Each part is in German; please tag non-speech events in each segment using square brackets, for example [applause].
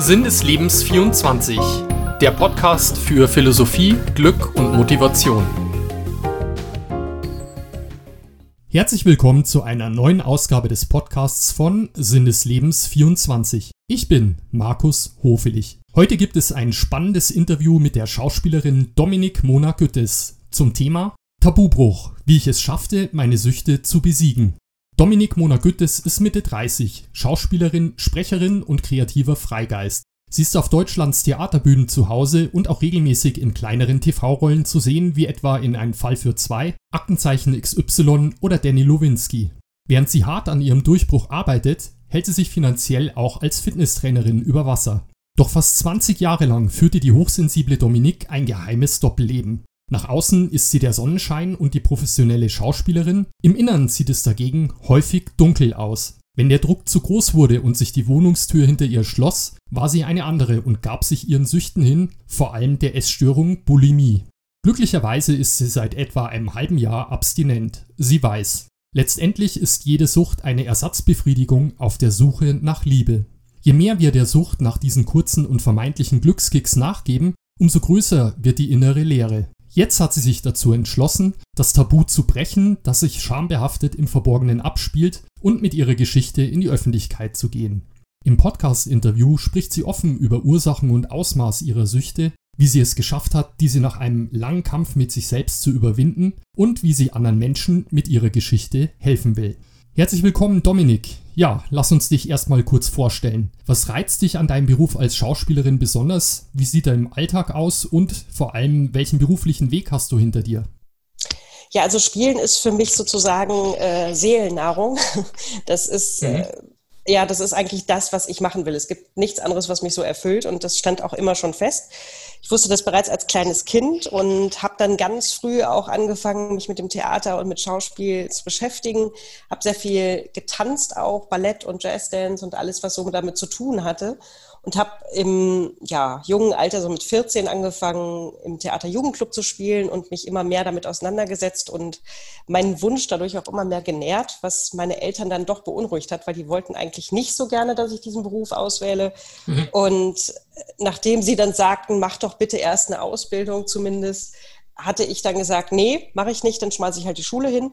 Sinn des Lebens 24, der Podcast für Philosophie, Glück und Motivation. Herzlich willkommen zu einer neuen Ausgabe des Podcasts von Sinn des Lebens 24. Ich bin Markus Hofelig. Heute gibt es ein spannendes Interview mit der Schauspielerin Dominik Mona Güttes zum Thema Tabubruch, wie ich es schaffte, meine Süchte zu besiegen. Dominik Mona Güttes ist Mitte 30, Schauspielerin, Sprecherin und kreativer Freigeist. Sie ist auf Deutschlands Theaterbühnen zu Hause und auch regelmäßig in kleineren TV-Rollen zu sehen, wie etwa in Ein Fall für zwei, Aktenzeichen XY oder Danny Lowinski. Während sie hart an ihrem Durchbruch arbeitet, hält sie sich finanziell auch als Fitnesstrainerin über Wasser. Doch fast 20 Jahre lang führte die hochsensible Dominik ein geheimes Doppelleben. Nach außen ist sie der Sonnenschein und die professionelle Schauspielerin, im Innern sieht es dagegen häufig dunkel aus. Wenn der Druck zu groß wurde und sich die Wohnungstür hinter ihr schloss, war sie eine andere und gab sich ihren Süchten hin, vor allem der Essstörung Bulimie. Glücklicherweise ist sie seit etwa einem halben Jahr abstinent. Sie weiß, letztendlich ist jede Sucht eine Ersatzbefriedigung auf der Suche nach Liebe. Je mehr wir der Sucht nach diesen kurzen und vermeintlichen Glückskicks nachgeben, umso größer wird die innere Leere. Jetzt hat sie sich dazu entschlossen, das Tabu zu brechen, das sich schambehaftet im Verborgenen abspielt und mit ihrer Geschichte in die Öffentlichkeit zu gehen. Im Podcast-Interview spricht sie offen über Ursachen und Ausmaß ihrer Süchte, wie sie es geschafft hat, diese nach einem langen Kampf mit sich selbst zu überwinden und wie sie anderen Menschen mit ihrer Geschichte helfen will. Herzlich willkommen, Dominik. Ja, lass uns dich erstmal kurz vorstellen. Was reizt dich an deinem Beruf als Schauspielerin besonders? Wie sieht dein Alltag aus? Und vor allem, welchen beruflichen Weg hast du hinter dir? Ja, also Spielen ist für mich sozusagen äh, Seelennahrung. [laughs] Das ist mhm. äh, ja, das ist eigentlich das, was ich machen will. Es gibt nichts anderes, was mich so erfüllt und das stand auch immer schon fest. Ich wusste das bereits als kleines Kind und habe dann ganz früh auch angefangen, mich mit dem Theater und mit Schauspiel zu beschäftigen. Habe sehr viel getanzt auch, Ballett und Jazzdance und alles, was so damit zu tun hatte und habe im ja, jungen Alter, so mit 14, angefangen, im Theater Jugendclub zu spielen und mich immer mehr damit auseinandergesetzt und meinen Wunsch dadurch auch immer mehr genährt, was meine Eltern dann doch beunruhigt hat, weil die wollten eigentlich nicht so gerne, dass ich diesen Beruf auswähle. Mhm. Und nachdem sie dann sagten, mach doch bitte erst eine Ausbildung zumindest, hatte ich dann gesagt, nee, mache ich nicht, dann schmeiße ich halt die Schule hin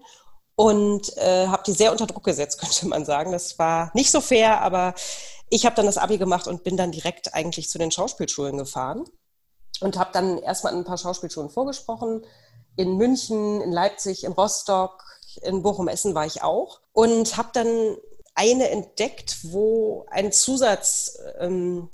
und äh, habe die sehr unter Druck gesetzt, [laughs] könnte man sagen. Das war nicht so fair, aber ich habe dann das Abi gemacht und bin dann direkt eigentlich zu den Schauspielschulen gefahren und habe dann erstmal ein paar Schauspielschulen vorgesprochen. In München, in Leipzig, in Rostock, in Bochum-Essen war ich auch und habe dann eine entdeckt, wo ein Zusatzzweig ähm,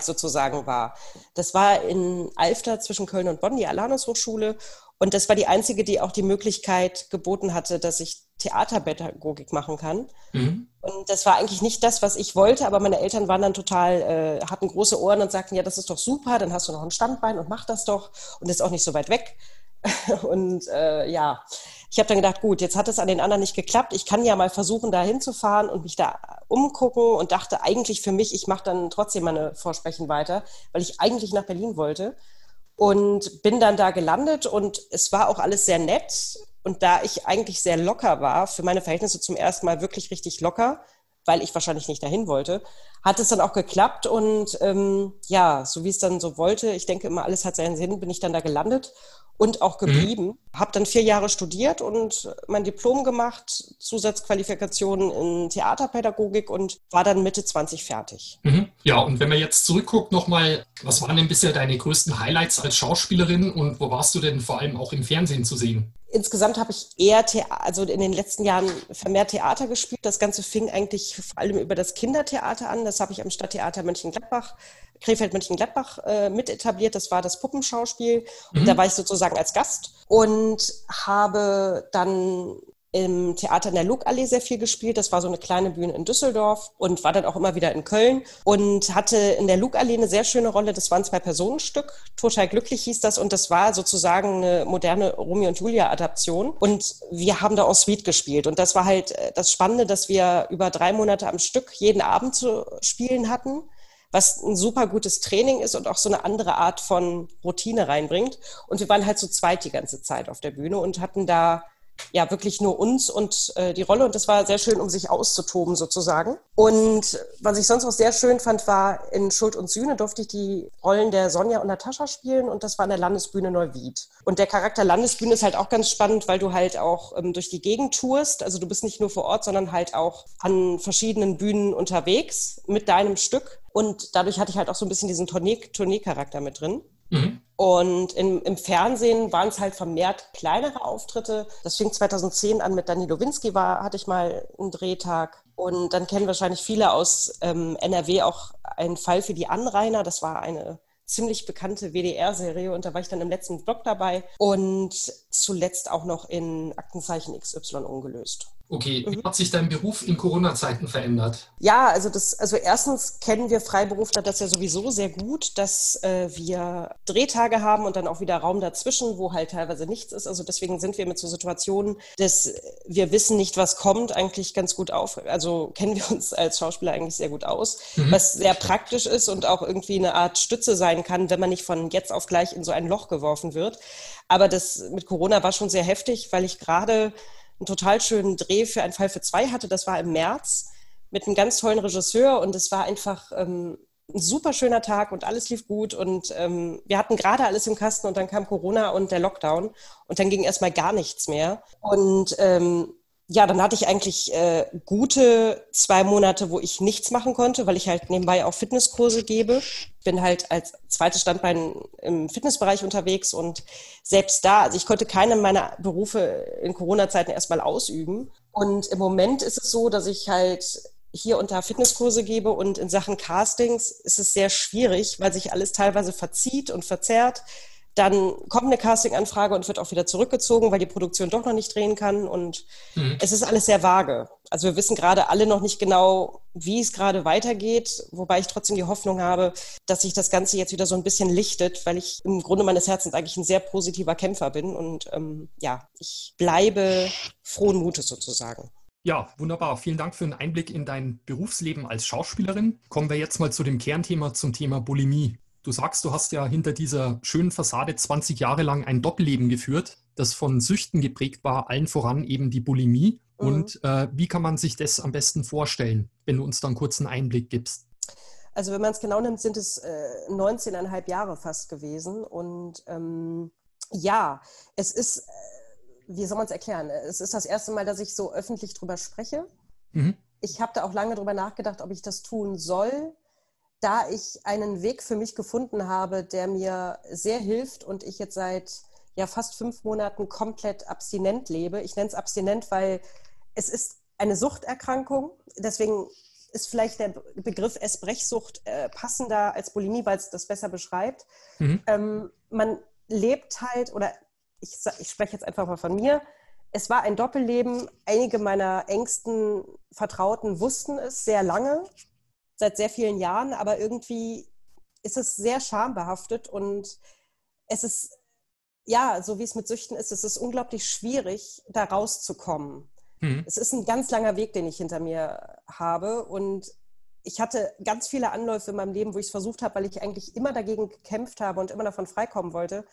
sozusagen war. Das war in Alfter zwischen Köln und Bonn, die Alanus Hochschule. Und das war die einzige, die auch die Möglichkeit geboten hatte, dass ich Theaterpädagogik machen kann. Mhm. Und das war eigentlich nicht das, was ich wollte, aber meine Eltern waren dann total, äh, hatten große Ohren und sagten, ja, das ist doch super, dann hast du noch ein Standbein und mach das doch und ist auch nicht so weit weg. [laughs] und äh, ja, ich habe dann gedacht, gut, jetzt hat es an den anderen nicht geklappt. Ich kann ja mal versuchen, da hinzufahren und mich da umgucken und dachte eigentlich für mich, ich mache dann trotzdem meine Vorsprechen weiter, weil ich eigentlich nach Berlin wollte. Und bin dann da gelandet und es war auch alles sehr nett. Und da ich eigentlich sehr locker war, für meine Verhältnisse zum ersten Mal wirklich richtig locker, weil ich wahrscheinlich nicht dahin wollte, hat es dann auch geklappt. Und ähm, ja, so wie es dann so wollte, ich denke immer, alles hat seinen Sinn, bin ich dann da gelandet und auch mhm. geblieben. Mhm. Habe dann vier Jahre studiert und mein Diplom gemacht, Zusatzqualifikationen in Theaterpädagogik und war dann Mitte 20 fertig. Mhm. Ja, und wenn man jetzt zurückguckt nochmal, was waren denn bisher deine größten Highlights als Schauspielerin und wo warst du denn vor allem auch im Fernsehen zu sehen? Insgesamt habe ich eher, Theater, also in den letzten Jahren vermehrt Theater gespielt. Das Ganze fing eigentlich vor allem über das Kindertheater an. Das habe ich am Stadttheater Mönchengladbach, Krefeld-Mönchengladbach äh, mit etabliert. Das war das Puppenschauspiel. Mhm. Und da war ich sozusagen als Gast und habe dann im Theater in der Lugallee sehr viel gespielt. Das war so eine kleine Bühne in Düsseldorf und war dann auch immer wieder in Köln und hatte in der Lugallee eine sehr schöne Rolle. Das war ein Zwei-Personen-Stück. Total glücklich hieß das und das war sozusagen eine moderne Romeo und Julia Adaption und wir haben da en suite gespielt und das war halt äh, das Spannende, dass wir über drei Monate am Stück jeden Abend zu spielen hatten was ein super gutes Training ist und auch so eine andere Art von Routine reinbringt. Und wir waren halt so zweit die ganze Zeit auf der Bühne und hatten da ja wirklich nur uns und äh, die Rolle. Und das war sehr schön, um sich auszutoben sozusagen. Und was ich sonst auch sehr schön fand, war in Schuld und Sühne durfte ich die Rollen der Sonja und Natascha spielen und das war an der Landesbühne Neuwied. Und der Charakter Landesbühne ist halt auch ganz spannend, weil du halt auch ähm, durch die Gegend tourst. Also du bist nicht nur vor Ort, sondern halt auch an verschiedenen Bühnen unterwegs mit deinem Stück. Und dadurch hatte ich halt auch so ein bisschen diesen Tournee-Charakter mit drin. Mhm. Und im, im Fernsehen waren es halt vermehrt kleinere Auftritte. Das fing 2010 an mit Danilo Winski, war, hatte ich mal einen Drehtag. Und dann kennen wahrscheinlich viele aus ähm, NRW auch einen Fall für die Anrainer. Das war eine ziemlich bekannte WDR-Serie und da war ich dann im letzten Blog dabei und zuletzt auch noch in Aktenzeichen XY ungelöst. Okay, wie mhm. hat sich dein Beruf in Corona-Zeiten verändert? Ja, also das, also erstens kennen wir Freiberufler das ja sowieso sehr gut, dass äh, wir Drehtage haben und dann auch wieder Raum dazwischen, wo halt teilweise nichts ist. Also deswegen sind wir mit so Situationen, dass wir wissen nicht, was kommt, eigentlich ganz gut auf. Also kennen wir uns als Schauspieler eigentlich sehr gut aus, mhm. was sehr praktisch ist und auch irgendwie eine Art Stütze sein kann, wenn man nicht von jetzt auf gleich in so ein Loch geworfen wird. Aber das mit Corona war schon sehr heftig, weil ich gerade einen total schönen Dreh für einen Fall für zwei hatte. Das war im März mit einem ganz tollen Regisseur und es war einfach ähm, ein super schöner Tag und alles lief gut und ähm, wir hatten gerade alles im Kasten und dann kam Corona und der Lockdown und dann ging erstmal gar nichts mehr. Und ähm, ja, dann hatte ich eigentlich äh, gute zwei Monate, wo ich nichts machen konnte, weil ich halt nebenbei auch Fitnesskurse gebe. Bin halt als zweites Standbein im Fitnessbereich unterwegs und selbst da, also ich konnte keine meiner Berufe in Corona-Zeiten erstmal ausüben. Und im Moment ist es so, dass ich halt hier unter Fitnesskurse gebe und in Sachen Castings ist es sehr schwierig, weil sich alles teilweise verzieht und verzerrt dann kommt eine Casting-Anfrage und wird auch wieder zurückgezogen, weil die Produktion doch noch nicht drehen kann. Und mhm. es ist alles sehr vage. Also wir wissen gerade alle noch nicht genau, wie es gerade weitergeht, wobei ich trotzdem die Hoffnung habe, dass sich das Ganze jetzt wieder so ein bisschen lichtet, weil ich im Grunde meines Herzens eigentlich ein sehr positiver Kämpfer bin. Und ähm, ja, ich bleibe frohen Mutes sozusagen. Ja, wunderbar. Vielen Dank für den Einblick in dein Berufsleben als Schauspielerin. Kommen wir jetzt mal zu dem Kernthema, zum Thema Bulimie. Du sagst, du hast ja hinter dieser schönen Fassade 20 Jahre lang ein Doppelleben geführt, das von Süchten geprägt war, allen voran eben die Bulimie. Mhm. Und äh, wie kann man sich das am besten vorstellen, wenn du uns da einen kurzen Einblick gibst? Also wenn man es genau nimmt, sind es äh, 19,5 Jahre fast gewesen. Und ähm, ja, es ist, äh, wie soll man es erklären? Es ist das erste Mal, dass ich so öffentlich drüber spreche. Mhm. Ich habe da auch lange drüber nachgedacht, ob ich das tun soll da ich einen Weg für mich gefunden habe, der mir sehr hilft und ich jetzt seit ja fast fünf Monaten komplett abstinent lebe. Ich nenne es abstinent, weil es ist eine Suchterkrankung. Deswegen ist vielleicht der Begriff Essbrechsucht äh, passender als Bulimie, weil es das besser beschreibt. Mhm. Ähm, man lebt halt, oder ich, ich spreche jetzt einfach mal von mir, es war ein Doppelleben. Einige meiner engsten Vertrauten wussten es sehr lange seit sehr vielen Jahren, aber irgendwie ist es sehr schambehaftet und es ist, ja, so wie es mit Süchten ist, es ist unglaublich schwierig, da rauszukommen. Mhm. Es ist ein ganz langer Weg, den ich hinter mir habe und ich hatte ganz viele Anläufe in meinem Leben, wo ich es versucht habe, weil ich eigentlich immer dagegen gekämpft habe und immer davon freikommen wollte,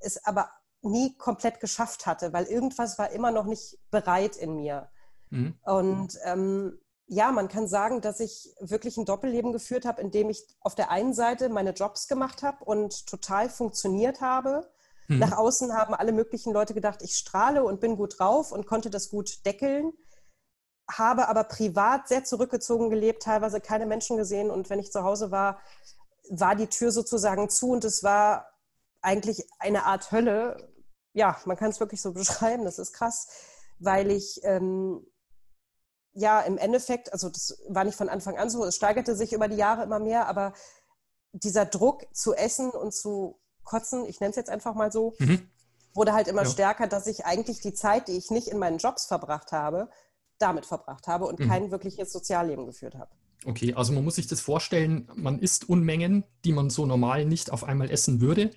es aber nie komplett geschafft hatte, weil irgendwas war immer noch nicht bereit in mir. Mhm. Und ähm, ja, man kann sagen, dass ich wirklich ein Doppelleben geführt habe, in dem ich auf der einen Seite meine Jobs gemacht habe und total funktioniert habe. Mhm. Nach außen haben alle möglichen Leute gedacht, ich strahle und bin gut drauf und konnte das gut deckeln, habe aber privat sehr zurückgezogen gelebt, teilweise keine Menschen gesehen und wenn ich zu Hause war, war die Tür sozusagen zu und es war eigentlich eine Art Hölle. Ja, man kann es wirklich so [laughs] beschreiben, das ist krass, weil ich ähm, ja, im Endeffekt, also das war nicht von Anfang an so, es steigerte sich über die Jahre immer mehr, aber dieser Druck zu essen und zu kotzen, ich nenne es jetzt einfach mal so, mhm. wurde halt immer ja. stärker, dass ich eigentlich die Zeit, die ich nicht in meinen Jobs verbracht habe, damit verbracht habe und mhm. kein wirkliches Sozialleben geführt habe. Okay, also man muss sich das vorstellen, man isst Unmengen, die man so normal nicht auf einmal essen würde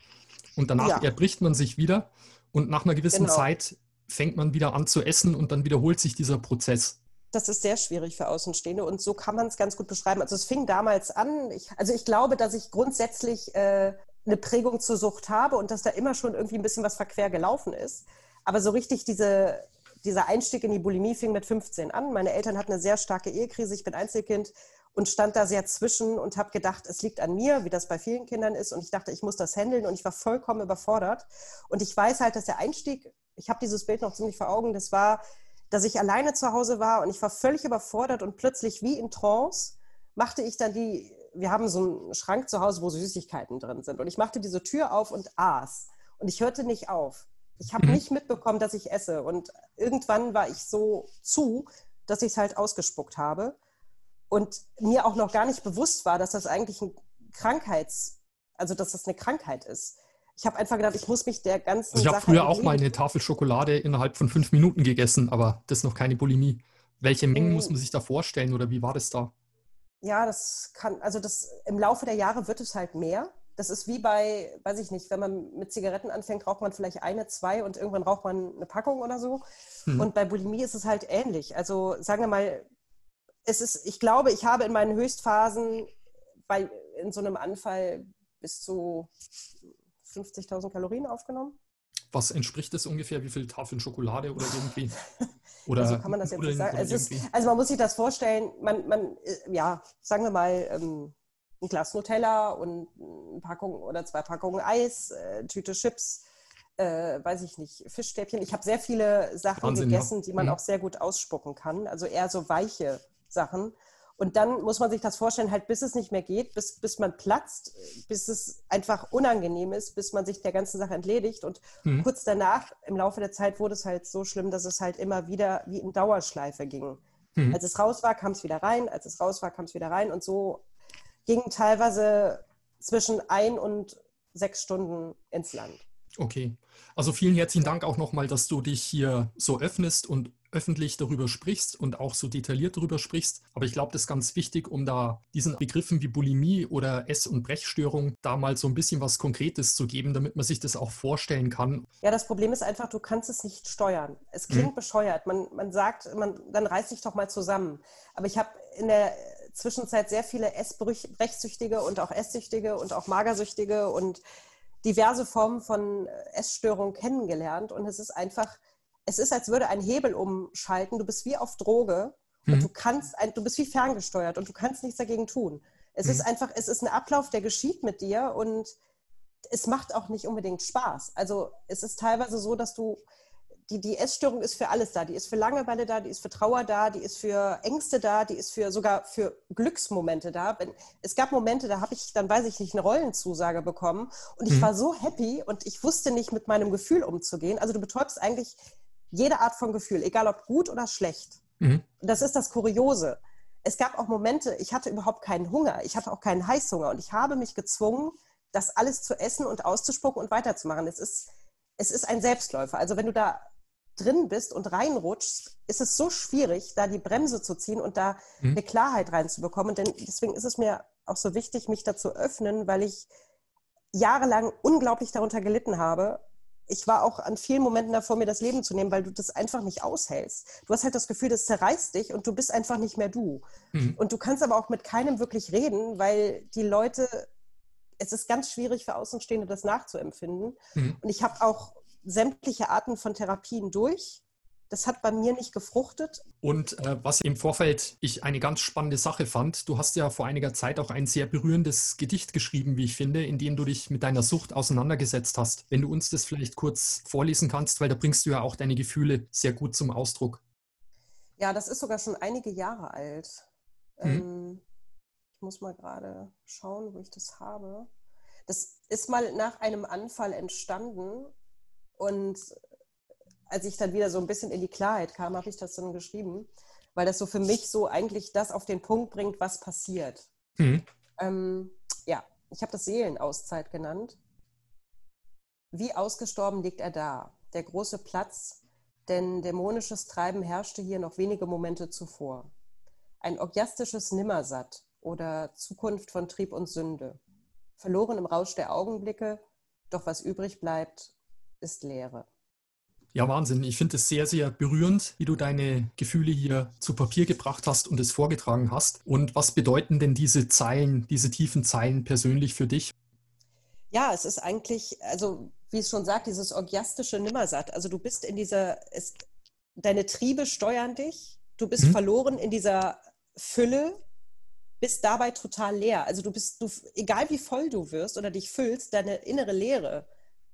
und danach ja. erbricht man sich wieder und nach einer gewissen genau. Zeit fängt man wieder an zu essen und dann wiederholt sich dieser Prozess das ist sehr schwierig für Außenstehende und so kann man es ganz gut beschreiben. Also es fing damals an, ich, also ich glaube, dass ich grundsätzlich äh, eine Prägung zur Sucht habe und dass da immer schon irgendwie ein bisschen was verquer gelaufen ist. Aber so richtig diese dieser Einstieg in die Bulimie fing mit 15 an. Meine Eltern hatten eine sehr starke Ehekrise, ich bin Einzelkind und stand da sehr zwischen und habe gedacht, es liegt an mir, wie das bei vielen Kindern ist. Und ich dachte, ich muss das handeln und ich war vollkommen überfordert. Und ich weiß halt, dass der Einstieg, ich habe dieses Bild noch ziemlich vor Augen, das war, dass ich alleine zu Hause war und ich war völlig überfordert und plötzlich wie in Trance machte ich dann die, wir haben so einen Schrank zu Hause, wo Süßigkeiten drin sind. Und ich machte diese Tür auf und aß. Und ich hörte nicht auf. Ich habe mhm. nicht mitbekommen, dass ich esse. Und irgendwann war ich so zu, dass ich es halt ausgespuckt habe und mir auch noch gar nicht bewusst war, dass das eigentlich ein Krankheits, also dass das eine Krankheit ist. Ich habe einfach gedacht, ich muss mich der ganzen. Also ich habe früher auch mal eine Tafel Schokolade innerhalb von fünf Minuten gegessen, aber das ist noch keine Bulimie. Welche Mengen hm. muss man sich da vorstellen oder wie war das da? Ja, das kann, also das im Laufe der Jahre wird es halt mehr. Das ist wie bei, weiß ich nicht, wenn man mit Zigaretten anfängt, raucht man vielleicht eine, zwei und irgendwann raucht man eine Packung oder so. Hm. Und bei Bulimie ist es halt ähnlich. Also sagen wir mal, es ist, ich glaube, ich habe in meinen Höchstphasen bei, in so einem Anfall bis zu 50.000 Kalorien aufgenommen. Was entspricht das ungefähr? Wie viele Tafeln Schokolade oder irgendwie? [laughs] Oder also kann man das jetzt nicht sagen. Also, ist, also, man muss sich das vorstellen, man, man ja, sagen wir mal, ähm, ein Glas Nutella und eine Packung oder zwei Packungen Eis, äh, Tüte Chips, äh, weiß ich nicht, Fischstäbchen. Ich habe sehr viele Sachen Wahnsinn, gegessen, ja. die man mhm. auch sehr gut ausspucken kann. Also eher so weiche Sachen. Und dann muss man sich das vorstellen, halt bis es nicht mehr geht, bis, bis man platzt, bis es einfach unangenehm ist, bis man sich der ganzen Sache entledigt. Und mhm. kurz danach, im Laufe der Zeit, wurde es halt so schlimm, dass es halt immer wieder wie in Dauerschleife ging. Mhm. Als es raus war, kam es wieder rein, als es raus war, kam es wieder rein. Und so ging teilweise zwischen ein und sechs Stunden ins Land. Okay. Also vielen herzlichen Dank auch nochmal, dass du dich hier so öffnest und öffentlich darüber sprichst und auch so detailliert darüber sprichst. Aber ich glaube, das ist ganz wichtig, um da diesen Begriffen wie Bulimie oder Ess- und Brechstörung da mal so ein bisschen was Konkretes zu geben, damit man sich das auch vorstellen kann. Ja, das Problem ist einfach, du kannst es nicht steuern. Es klingt hm. bescheuert. Man, man sagt, man, dann reiß dich doch mal zusammen. Aber ich habe in der Zwischenzeit sehr viele Essbrechsüchtige und auch Esssüchtige und auch Magersüchtige und diverse Formen von Essstörungen kennengelernt. Und es ist einfach es ist, als würde ein Hebel umschalten. Du bist wie auf Droge mhm. und du kannst, du bist wie ferngesteuert und du kannst nichts dagegen tun. Es mhm. ist einfach, es ist ein Ablauf, der geschieht mit dir und es macht auch nicht unbedingt Spaß. Also es ist teilweise so, dass du die, die Essstörung ist für alles da. Die ist für Langeweile da, die ist für Trauer da, die ist für Ängste da, die ist für sogar für Glücksmomente da. Es gab Momente, da habe ich, dann weiß ich nicht, eine Rollenzusage bekommen und ich mhm. war so happy und ich wusste nicht, mit meinem Gefühl umzugehen. Also du betäubst eigentlich jede Art von Gefühl, egal ob gut oder schlecht. Mhm. Das ist das Kuriose. Es gab auch Momente, ich hatte überhaupt keinen Hunger, ich hatte auch keinen Heißhunger und ich habe mich gezwungen, das alles zu essen und auszuspucken und weiterzumachen. Es ist, es ist ein Selbstläufer. Also wenn du da drin bist und reinrutschst, ist es so schwierig, da die Bremse zu ziehen und da mhm. eine Klarheit reinzubekommen. Denn deswegen ist es mir auch so wichtig, mich dazu öffnen, weil ich jahrelang unglaublich darunter gelitten habe ich war auch an vielen Momenten davor, mir das Leben zu nehmen, weil du das einfach nicht aushältst. Du hast halt das Gefühl, das zerreißt dich und du bist einfach nicht mehr du. Mhm. Und du kannst aber auch mit keinem wirklich reden, weil die Leute, es ist ganz schwierig für Außenstehende, das nachzuempfinden. Mhm. Und ich habe auch sämtliche Arten von Therapien durch das hat bei mir nicht gefruchtet. Und äh, was im Vorfeld ich eine ganz spannende Sache fand, du hast ja vor einiger Zeit auch ein sehr berührendes Gedicht geschrieben, wie ich finde, in dem du dich mit deiner Sucht auseinandergesetzt hast. Wenn du uns das vielleicht kurz vorlesen kannst, weil da bringst du ja auch deine Gefühle sehr gut zum Ausdruck. Ja, das ist sogar schon einige Jahre alt. Mhm. Ähm, ich muss mal gerade schauen, wo ich das habe. Das ist mal nach einem Anfall entstanden und als ich dann wieder so ein bisschen in die Klarheit kam, habe ich das dann geschrieben, weil das so für mich so eigentlich das auf den Punkt bringt, was passiert. Mhm. Ähm, ja, ich habe das Seelenauszeit genannt. Wie ausgestorben liegt er da, der große Platz, denn dämonisches Treiben herrschte hier noch wenige Momente zuvor. Ein orgiastisches Nimmersatt oder Zukunft von Trieb und Sünde. Verloren im Rausch der Augenblicke, doch was übrig bleibt, ist Leere. Ja, Wahnsinn. Ich finde es sehr, sehr berührend, wie du deine Gefühle hier zu Papier gebracht hast und es vorgetragen hast. Und was bedeuten denn diese Zeilen, diese tiefen Zeilen persönlich für dich? Ja, es ist eigentlich, also wie es schon sagt, dieses orgiastische Nimmersatt. Also du bist in dieser, es, deine Triebe steuern dich, du bist mhm. verloren in dieser Fülle, bist dabei total leer. Also du bist, du, egal wie voll du wirst oder dich füllst, deine innere Leere,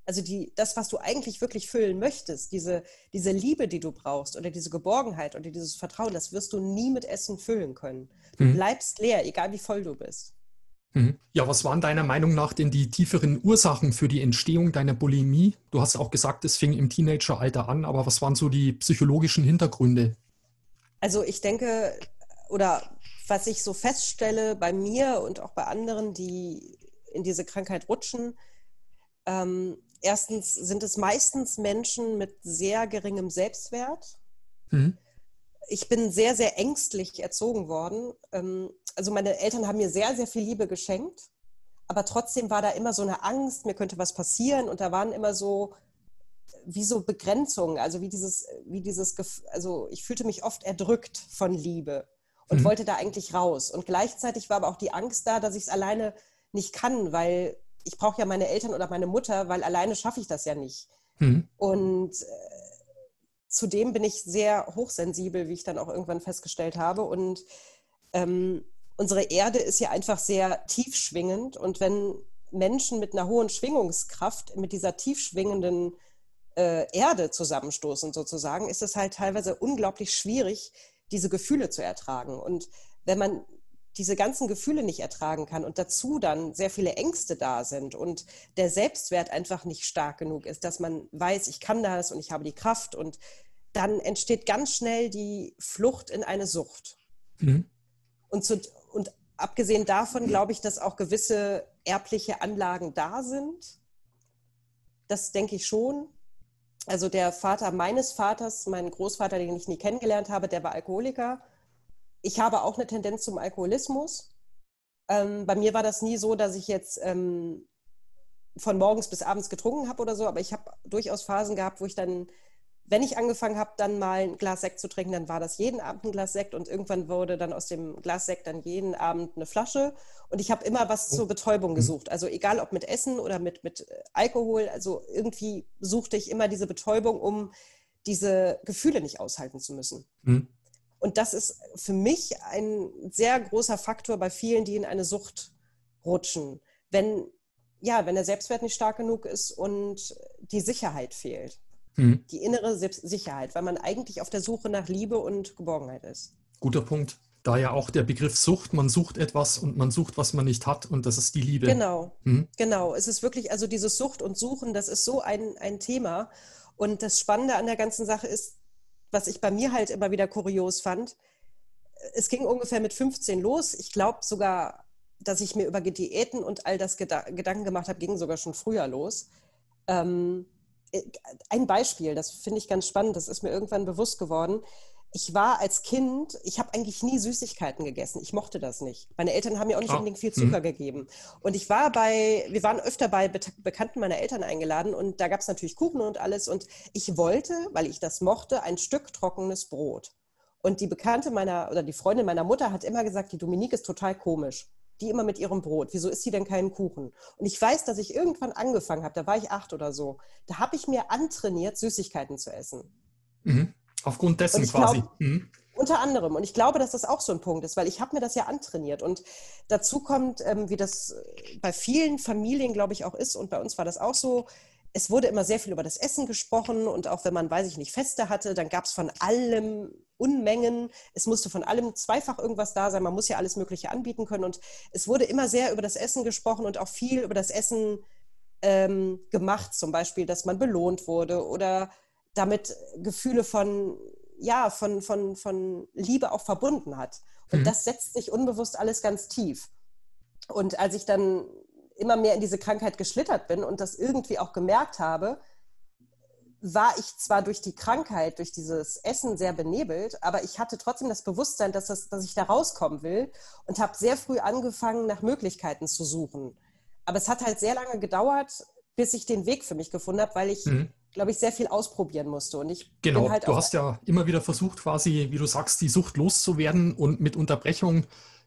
also die, das, was du eigentlich wirklich füllen möchtest, diese, diese Liebe, die du brauchst oder diese Geborgenheit oder dieses Vertrauen, das wirst du nie mit Essen füllen können. Du mhm. bleibst leer, egal wie voll du bist. Mhm. Ja, was waren deiner Meinung nach denn die tieferen Ursachen für die Entstehung deiner Bulimie? Du hast auch gesagt, es fing im Teenageralter an, aber was waren so die psychologischen Hintergründe? Also ich denke, oder was ich so feststelle bei mir und auch bei anderen, die in diese Krankheit rutschen, ähm, erstens sind es meistens Menschen mit sehr geringem Selbstwert. Mhm. Ich bin sehr, sehr ängstlich erzogen worden. Ähm, also meine Eltern haben mir sehr, sehr viel Liebe geschenkt, aber trotzdem war da immer so eine Angst, mir könnte was passieren und da waren immer so wie so Begrenzungen, also wie dieses, wie dieses, also ich fühlte mich oft erdrückt von Liebe und mhm. wollte da eigentlich raus. Und gleichzeitig war aber auch die Angst da, dass ich es alleine nicht kann, weil ich brauche ja meine Eltern oder meine Mutter, weil alleine schaffe ich das ja nicht. Mhm. Und äh, zudem bin ich sehr hochsensibel, wie ich dann auch irgendwann festgestellt habe. Und ähm, unsere Erde ist ja einfach sehr tiefschwingend. Und wenn Menschen mit einer hohen Schwingungskraft, mit dieser tiefschwingenden äh, Erde zusammenstoßen sozusagen, ist es halt teilweise unglaublich schwierig, diese Gefühle zu ertragen. Und wenn man diese ganzen Gefühle nicht ertragen kann und dazu dann sehr viele Ängste da sind und der Selbstwert einfach nicht stark genug ist, dass man weiß, ich kann das und ich habe die Kraft und dann entsteht ganz schnell die Flucht in eine Sucht. Mhm. Und, zu, und abgesehen davon glaube ich, dass auch gewisse erbliche Anlagen da sind. Das denke ich schon. Also der Vater meines Vaters, mein Großvater, den ich nie kennengelernt habe, der war Alkoholiker ich habe auch eine Tendenz zum Alkoholismus. Ähm, bei mir war das nie so, dass ich jetzt ähm, von morgens bis abends getrunken habe oder so, aber ich habe durchaus Phasen gehabt, wo ich dann, wenn ich angefangen habe, dann mal ein Glas Sekt zu trinken, dann war das jeden Abend ein Glas Sekt und irgendwann wurde dann aus dem Glas Sekt dann jeden Abend eine Flasche und ich habe immer was zur Betäubung mhm. gesucht. Also egal ob mit Essen oder mit, mit äh, Alkohol, also irgendwie suchte ich immer diese Betäubung, um diese Gefühle nicht aushalten zu müssen. Mhm. Und das ist für mich ein sehr großer Faktor bei vielen, die in eine Sucht rutschen. Wenn, ja, wenn der Selbstwert nicht stark genug ist und die Sicherheit fehlt. Mhm. Die innere Sicherheit, weil man eigentlich auf der Suche nach Liebe und Geborgenheit ist. Guter Punkt. Da ja auch der Begriff Sucht, man sucht etwas und man sucht, was man nicht hat und das ist die Liebe. Genau, mhm. genau. Es ist wirklich, also dieses Sucht und Suchen, das ist so ein, ein Thema. Und das Spannende an der ganzen Sache ist, was ich bei mir halt immer wieder kurios fand, es ging ungefähr mit 15 los. Ich glaube sogar, dass ich mir über Diäten und all das Geda Gedanken gemacht habe, ging sogar schon früher los. Ähm, äh, ein Beispiel, das finde ich ganz spannend, das ist mir irgendwann bewusst geworden ich war als Kind, ich habe eigentlich nie Süßigkeiten gegessen. Ich mochte das nicht. Meine Eltern haben mir auch nicht ah. unbedingt viel Zucker mhm. gegeben. Und ich war bei, wir waren öfter bei Be Bekannten meiner Eltern eingeladen und da gab es natürlich Kuchen und alles. Und ich wollte, weil ich das mochte, ein Stück trockenes Brot. Und die Bekannte meiner oder die Freundin meiner Mutter hat immer gesagt, die Dominique ist total komisch. Die immer mit ihrem Brot. Wieso isst sie denn keinen Kuchen? Und ich weiß, dass ich irgendwann angefangen habe, da war ich acht oder so. Da habe ich mir antrainiert, Süßigkeiten zu essen. Mhm. Aufgrund dessen quasi. Glaub, mhm. Unter anderem. Und ich glaube, dass das auch so ein Punkt ist, weil ich habe mir das ja antrainiert. Und dazu kommt, ähm, wie das bei vielen Familien, glaube ich, auch ist, und bei uns war das auch so, es wurde immer sehr viel über das Essen gesprochen und auch wenn man, weiß ich nicht, Feste hatte, dann gab es von allem Unmengen. Es musste von allem zweifach irgendwas da sein. Man muss ja alles Mögliche anbieten können. Und es wurde immer sehr über das Essen gesprochen und auch viel über das Essen ähm, gemacht. Zum Beispiel, dass man belohnt wurde oder damit Gefühle von, ja, von, von, von Liebe auch verbunden hat. Und mhm. das setzt sich unbewusst alles ganz tief. Und als ich dann immer mehr in diese Krankheit geschlittert bin und das irgendwie auch gemerkt habe, war ich zwar durch die Krankheit, durch dieses Essen sehr benebelt, aber ich hatte trotzdem das Bewusstsein, dass, das, dass ich da rauskommen will und habe sehr früh angefangen, nach Möglichkeiten zu suchen. Aber es hat halt sehr lange gedauert, bis ich den Weg für mich gefunden habe, weil ich mhm glaube ich, sehr viel ausprobieren musste. Und ich genau, halt du hast ja immer wieder versucht, quasi, wie du sagst, die Sucht loszuwerden und mit Unterbrechung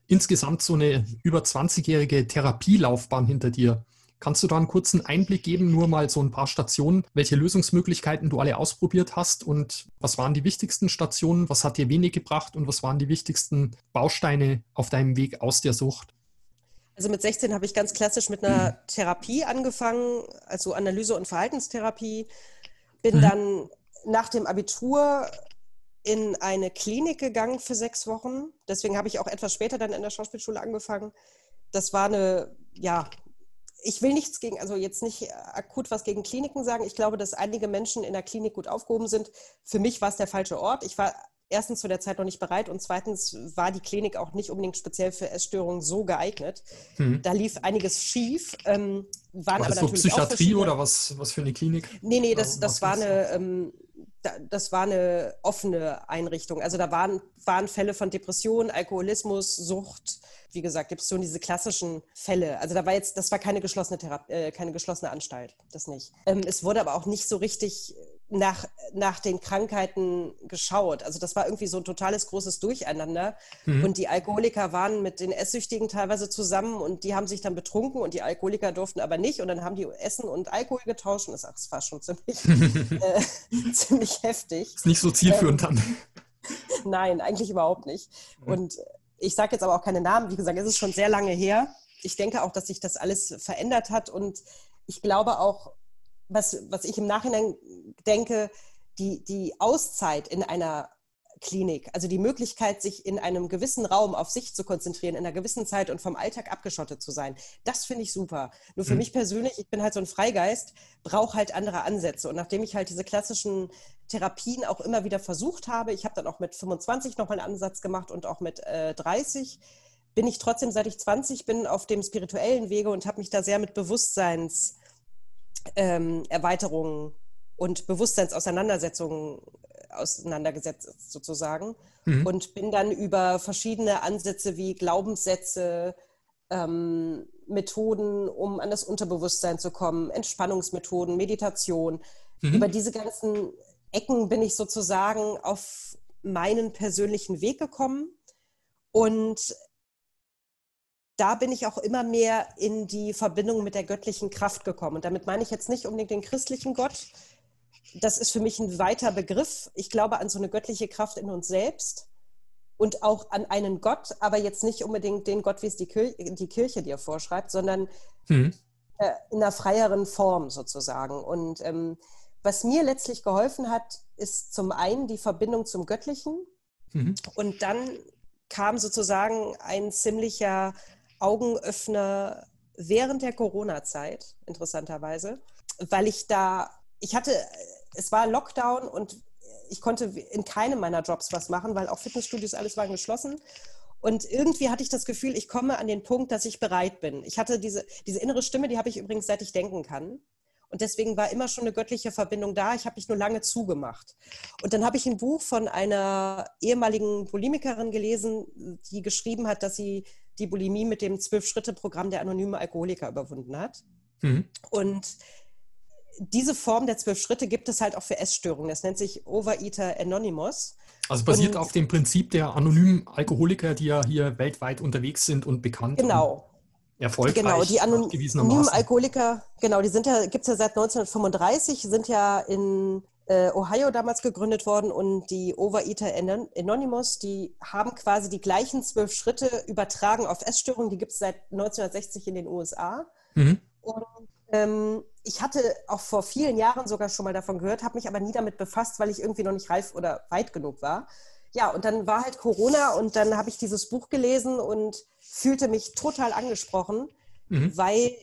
insgesamt so eine über 20-jährige Therapielaufbahn hinter dir. Kannst du da einen kurzen Einblick geben, nur mal so ein paar Stationen, welche Lösungsmöglichkeiten du alle ausprobiert hast und was waren die wichtigsten Stationen, was hat dir wenig gebracht und was waren die wichtigsten Bausteine auf deinem Weg aus der Sucht? Also mit 16 habe ich ganz klassisch mit einer Therapie angefangen, also Analyse- und Verhaltenstherapie. Bin mhm. dann nach dem Abitur in eine Klinik gegangen für sechs Wochen. Deswegen habe ich auch etwas später dann in der Schauspielschule angefangen. Das war eine, ja, ich will nichts gegen, also jetzt nicht akut was gegen Kliniken sagen. Ich glaube, dass einige Menschen in der Klinik gut aufgehoben sind. Für mich war es der falsche Ort. Ich war erstens zu der Zeit noch nicht bereit und zweitens war die Klinik auch nicht unbedingt speziell für Essstörungen so geeignet. Hm. Da lief einiges schief. Ähm, waren war das aber so Psychiatrie oder was, was für eine Klinik? Nee, nee, das, das war eine, ähm, das war eine offene Einrichtung. Also da waren, waren Fälle von Depression, Alkoholismus, Sucht, wie gesagt, gibt es so diese klassischen Fälle. Also da war jetzt, das war keine geschlossene Therapie, äh, keine geschlossene Anstalt, das nicht. Ähm, es wurde aber auch nicht so richtig nach, nach den Krankheiten geschaut. Also das war irgendwie so ein totales großes Durcheinander. Mhm. Und die Alkoholiker waren mit den Esssüchtigen teilweise zusammen und die haben sich dann betrunken und die Alkoholiker durften aber nicht. Und dann haben die Essen und Alkohol getauscht. Und das, das war schon ziemlich, [laughs] äh, ziemlich heftig. Ist nicht so zielführend ähm, dann. Nein, eigentlich überhaupt nicht. Mhm. Und ich sage jetzt aber auch keine Namen. Wie gesagt, es ist schon sehr lange her. Ich denke auch, dass sich das alles verändert hat. Und ich glaube auch, was, was ich im Nachhinein denke, die, die Auszeit in einer Klinik, also die Möglichkeit, sich in einem gewissen Raum auf sich zu konzentrieren, in einer gewissen Zeit und vom Alltag abgeschottet zu sein, das finde ich super. Nur für mhm. mich persönlich, ich bin halt so ein Freigeist, brauche halt andere Ansätze. Und nachdem ich halt diese klassischen Therapien auch immer wieder versucht habe, ich habe dann auch mit 25 nochmal einen Ansatz gemacht und auch mit äh, 30, bin ich trotzdem, seit ich 20 bin, auf dem spirituellen Wege und habe mich da sehr mit Bewusstseins ähm, Erweiterungen und Bewusstseinsauseinandersetzungen äh, auseinandergesetzt sozusagen mhm. und bin dann über verschiedene Ansätze wie Glaubenssätze, ähm, Methoden, um an das Unterbewusstsein zu kommen, Entspannungsmethoden, Meditation. Mhm. Über diese ganzen Ecken bin ich sozusagen auf meinen persönlichen Weg gekommen und da bin ich auch immer mehr in die Verbindung mit der göttlichen Kraft gekommen. Und damit meine ich jetzt nicht unbedingt den christlichen Gott. Das ist für mich ein weiter Begriff. Ich glaube an so eine göttliche Kraft in uns selbst und auch an einen Gott, aber jetzt nicht unbedingt den Gott, wie es die, Kir die Kirche dir vorschreibt, sondern äh, in einer freieren Form sozusagen. Und ähm, was mir letztlich geholfen hat, ist zum einen die Verbindung zum Göttlichen mhm. und dann kam sozusagen ein ziemlicher Augenöffner während der Corona-Zeit, interessanterweise, weil ich da, ich hatte, es war Lockdown und ich konnte in keinem meiner Jobs was machen, weil auch Fitnessstudios, alles waren geschlossen. Und irgendwie hatte ich das Gefühl, ich komme an den Punkt, dass ich bereit bin. Ich hatte diese, diese innere Stimme, die habe ich übrigens, seit ich denken kann. Und deswegen war immer schon eine göttliche Verbindung da. Ich habe mich nur lange zugemacht. Und dann habe ich ein Buch von einer ehemaligen Bulimikerin gelesen, die geschrieben hat, dass sie die Bulimie mit dem Zwölf-Schritte-Programm der anonymen Alkoholiker überwunden hat. Mhm. Und diese Form der zwölf Schritte gibt es halt auch für Essstörungen. Das nennt sich Overeater Anonymous. Also basiert und, auf dem Prinzip der anonymen Alkoholiker, die ja hier weltweit unterwegs sind und bekannt. Genau erfolgreich genau, die anonymen Alkoholiker, genau, die sind ja, gibt es ja seit 1935, sind ja in Ohio damals gegründet worden und die Overeater Anonymous, die haben quasi die gleichen zwölf Schritte übertragen auf Essstörungen, die gibt es seit 1960 in den USA. Mhm. Und ähm, ich hatte auch vor vielen Jahren sogar schon mal davon gehört, habe mich aber nie damit befasst, weil ich irgendwie noch nicht reif oder weit genug war. Ja, und dann war halt Corona und dann habe ich dieses Buch gelesen und fühlte mich total angesprochen, mhm. weil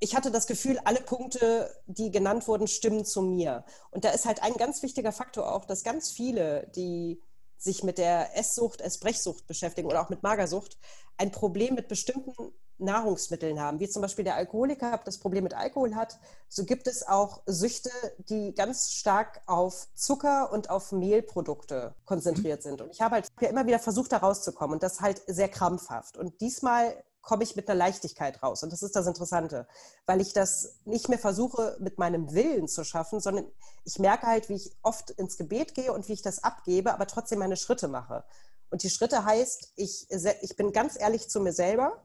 ich hatte das Gefühl, alle Punkte, die genannt wurden, stimmen zu mir. Und da ist halt ein ganz wichtiger Faktor auch, dass ganz viele, die sich mit der Esssucht, Essbrechsucht beschäftigen oder auch mit Magersucht, ein Problem mit bestimmten Nahrungsmitteln haben, wie zum Beispiel der Alkoholiker das Problem mit Alkohol hat, so gibt es auch Süchte, die ganz stark auf Zucker und auf Mehlprodukte konzentriert sind. Und ich habe halt ja immer wieder versucht, da rauszukommen und das halt sehr krampfhaft. Und diesmal komme ich mit einer Leichtigkeit raus. Und das ist das Interessante, weil ich das nicht mehr versuche, mit meinem Willen zu schaffen, sondern ich merke halt, wie ich oft ins Gebet gehe und wie ich das abgebe, aber trotzdem meine Schritte mache. Und die Schritte heißt, ich, ich bin ganz ehrlich zu mir selber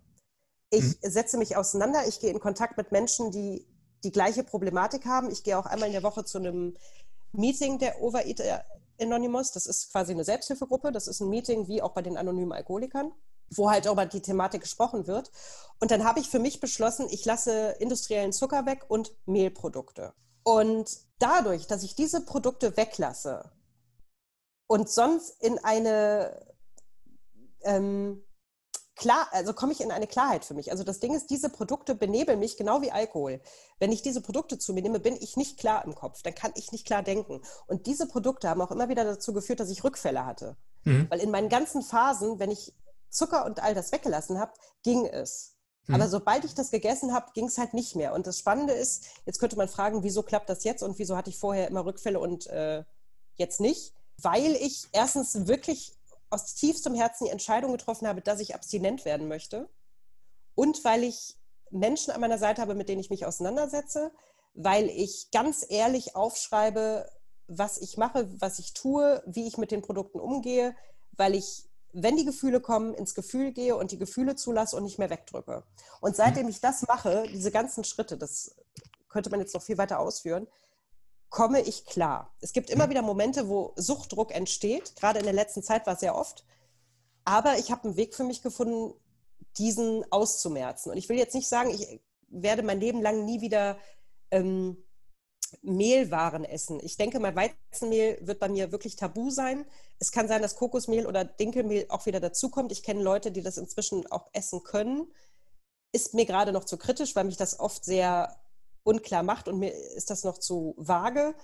Ich mhm. setze mich auseinander, ich gehe in Kontakt mit Menschen, die die gleiche Problematik haben. Ich gehe auch einmal in der Woche zu einem Meeting der Overeater Anonymous. Das ist quasi eine Selbsthilfegruppe. Das ist ein Meeting wie auch bei den anonymen Alkoholikern, wo halt über die Thematik gesprochen wird. Und dann habe ich für mich beschlossen, ich lasse industriellen Zucker weg und Mehlprodukte. Und dadurch, dass ich diese Produkte weglasse und sonst in eine ähm, klar, also komme ich in eine Klarheit für mich. Also das Ding ist, diese Produkte benebeln mich genau wie Alkohol. Wenn ich diese Produkte zu mir nehme, bin ich nicht klar im Kopf. Dann kann ich nicht klar denken. Und diese Produkte haben auch immer wieder dazu geführt, dass ich Rückfälle hatte. Mhm. Weil in meinen ganzen Phasen, wenn ich Zucker und all das weggelassen habe, ging es. Mhm. Aber sobald ich das gegessen habe, ging es halt nicht mehr. Und das Spannende ist, jetzt könnte man fragen, wieso klappt das jetzt und wieso hatte ich vorher immer Rückfälle und äh, jetzt nicht? Weil ich erstens wirklich aus tiefstem Herzen die Entscheidung getroffen habe, dass ich abstinent werden möchte und weil ich Menschen an meiner Seite habe, mit denen ich mich auseinandersetze, weil ich ganz ehrlich aufschreibe, was ich mache, was ich tue, wie ich mit den Produkten umgehe, weil ich, wenn die Gefühle kommen, ins Gefühl gehe und die Gefühle zulasse und nicht mehr wegdrücke. Und seitdem ich das mache, diese ganzen Schritte, das könnte man jetzt noch viel weiter ausführen, komme ich klar. Es gibt immer wieder Momente, wo Suchtdruck entsteht. Gerade in der letzten Zeit war es sehr oft. Aber ich habe einen Weg für mich gefunden, diesen auszumerzen. Und ich will jetzt nicht sagen, ich werde mein Leben lang nie wieder ähm, Mehlwaren essen. Ich denke, mein Weizenmehl wird bei mir wirklich tabu sein. Es kann sein, dass Kokosmehl oder Dinkelmehl auch wieder dazukommt. Ich kenne Leute, die das inzwischen auch essen können. Ist mir gerade noch zu kritisch, weil mich das oft sehr unklar macht und mir ist das noch zu vage.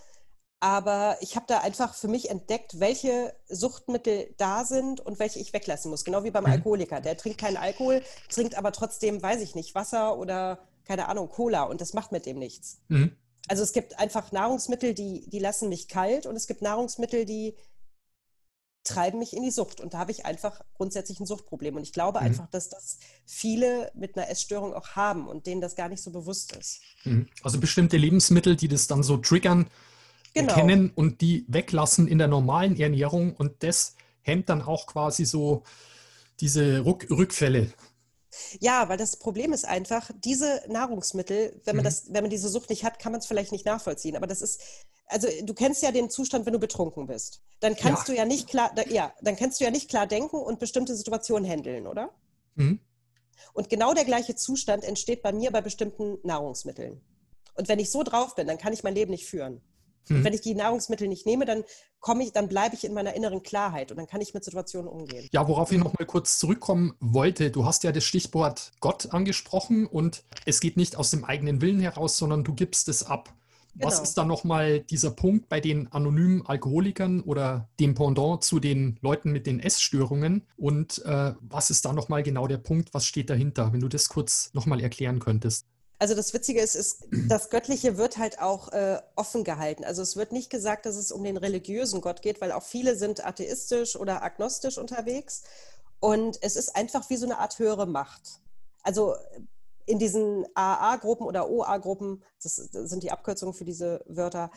Aber ich habe da einfach für mich entdeckt, welche Suchtmittel da sind und welche ich weglassen muss. Genau wie beim mhm. Alkoholiker. Der trinkt keinen Alkohol, trinkt aber trotzdem, weiß ich nicht, Wasser oder keine Ahnung, Cola und das macht mit dem nichts. Mhm. Also es gibt einfach Nahrungsmittel, die, die lassen mich kalt und es gibt Nahrungsmittel, die treiben mich in die Sucht. Und da habe ich einfach grundsätzlich ein Suchtproblem. Und ich glaube mhm. einfach, dass das viele mit einer Essstörung auch haben und denen das gar nicht so bewusst ist. Mhm. Also bestimmte Lebensmittel, die das dann so triggern, genau. erkennen und die weglassen in der normalen Ernährung. Und das hemmt dann auch quasi so diese Rück Rückfälle. Ja, weil das Problem ist einfach, diese Nahrungsmittel, wenn man mhm. das, wenn man diese Sucht nicht hat, kann man es vielleicht nicht nachvollziehen. Aber das ist, also du kennst ja den Zustand, wenn du betrunken bist. Dann kannst ja. du ja nicht klar, da, ja, dann kannst du ja nicht klar denken und bestimmte Situationen handeln, oder? Mhm. Und genau der gleiche Zustand entsteht bei mir bei bestimmten Nahrungsmitteln. Und wenn ich so drauf bin, dann kann ich mein Leben nicht führen. Mhm. Wenn ich die Nahrungsmittel nicht nehme, dann komme ich, dann bleibe ich in meiner inneren Klarheit und dann kann ich mit Situationen umgehen. Ja, worauf ich noch mal kurz zurückkommen wollte, du hast ja das Stichwort Gott angesprochen und es geht nicht aus dem eigenen Willen heraus, sondern du gibst es ab. Genau. Was ist da nochmal dieser Punkt bei den anonymen Alkoholikern oder dem Pendant zu den Leuten mit den Essstörungen? Und äh, was ist da nochmal genau der Punkt? Was steht dahinter? Wenn du das kurz nochmal erklären könntest. Also das Witzige ist, ist, das Göttliche wird halt auch äh, offen gehalten. Also es wird nicht gesagt, dass es um den religiösen Gott geht, weil auch viele sind atheistisch oder agnostisch unterwegs. Und es ist einfach wie so eine Art höhere Macht. Also in diesen AA-Gruppen oder OA-Gruppen, das, sind die Abkürzungen für diese Wörter,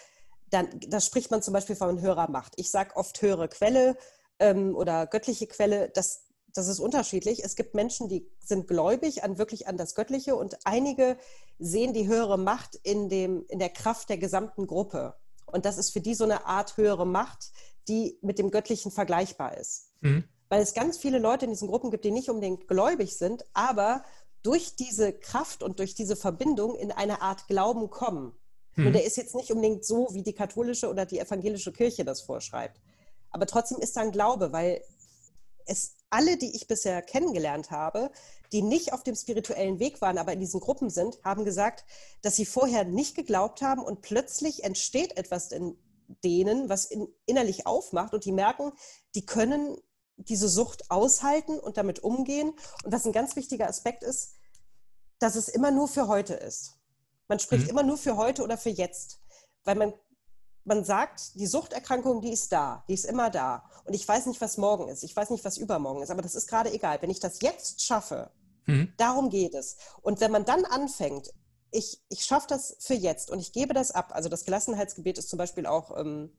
dann da spricht man zum Beispiel von höherer Macht. Ich sage oft höhere Quelle ähm, oder göttliche Quelle. Das, das ist unterschiedlich. Es gibt Menschen, die sind gläubig an wirklich an das Göttliche und einige sehen die höhere Macht in, dem, in der Kraft der gesamten Gruppe. Und das ist für die so eine Art höhere Macht, die mit dem Göttlichen vergleichbar ist. Mhm. Weil es ganz viele Leute in diesen Gruppen gibt, die nicht unbedingt gläubig sind, aber durch diese Kraft und durch diese Verbindung in eine Art Glauben kommen. Hm. Nur der ist jetzt nicht unbedingt so, wie die katholische oder die evangelische Kirche das vorschreibt. Aber trotzdem ist da ein Glaube, weil es alle, die ich bisher kennengelernt habe, die nicht auf dem spirituellen Weg waren, aber in diesen Gruppen sind, haben gesagt, dass sie vorher nicht geglaubt haben und plötzlich entsteht etwas in denen, was in, innerlich aufmacht und die merken, die können diese Sucht aushalten und damit umgehen. Und was ein ganz wichtiger Aspekt ist, dass es immer nur für heute ist. Man spricht mhm. immer nur für heute oder für jetzt. Weil man, man sagt, die Suchterkrankung, die ist da, die ist immer da. Und ich weiß nicht, was morgen ist. Ich weiß nicht, was übermorgen ist. Aber das ist gerade egal. Wenn ich das jetzt schaffe, mhm. darum geht es. Und wenn man dann anfängt, ich, ich schaffe das für jetzt und ich gebe das ab. Also das Gelassenheitsgebet ist zum Beispiel auch ähm,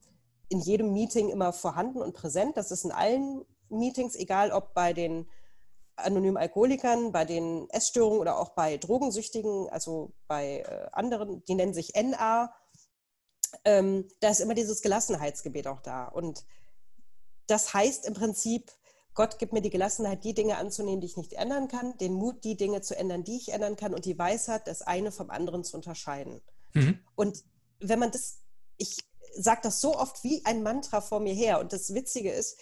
in jedem Meeting immer vorhanden und präsent. Das ist in allen Meetings, egal ob bei den anonymen Alkoholikern, bei den Essstörungen oder auch bei Drogensüchtigen, also bei äh, anderen, die nennen sich NA, ähm, da ist immer dieses Gelassenheitsgebet auch da. Und das heißt im Prinzip, Gott gibt mir die Gelassenheit, die Dinge anzunehmen, die ich nicht ändern kann, den Mut, die Dinge zu ändern, die ich ändern kann und die Weisheit, das eine vom anderen zu unterscheiden. Mhm. Und wenn man das, ich sage das so oft wie ein Mantra vor mir her und das Witzige ist,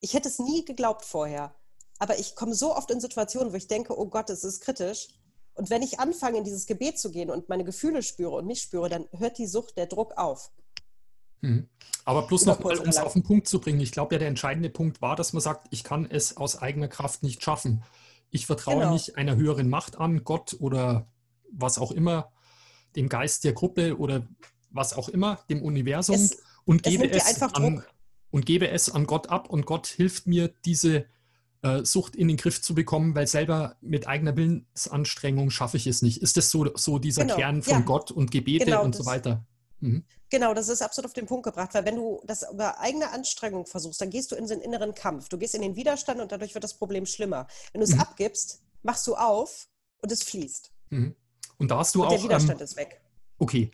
ich hätte es nie geglaubt vorher, aber ich komme so oft in Situationen, wo ich denke, oh Gott, es ist kritisch. Und wenn ich anfange, in dieses Gebet zu gehen und meine Gefühle spüre und mich spüre, dann hört die Sucht, der Druck auf. Mhm. Aber bloß noch mal, um es auf den Punkt zu bringen. Ich glaube ja, der entscheidende Punkt war, dass man sagt, ich kann es aus eigener Kraft nicht schaffen. Ich vertraue genau. nicht einer höheren Macht an, Gott oder was auch immer, dem Geist der Gruppe oder was auch immer, dem Universum es, und, gebe es, es an, und gebe es an Gott ab und Gott hilft mir, diese äh, Sucht in den Griff zu bekommen, weil selber mit eigener Willensanstrengung schaffe ich es nicht. Ist das so, so dieser genau. Kern von ja. Gott und Gebete genau, und so weiter? Mhm. Genau, das ist absolut auf den Punkt gebracht, weil wenn du das über eigene Anstrengung versuchst, dann gehst du in den inneren Kampf. Du gehst in den Widerstand und dadurch wird das Problem schlimmer. Wenn du es mhm. abgibst, machst du auf und es fließt. Mhm. Und da hast du und auch. Der Widerstand ähm, ist weg. Okay.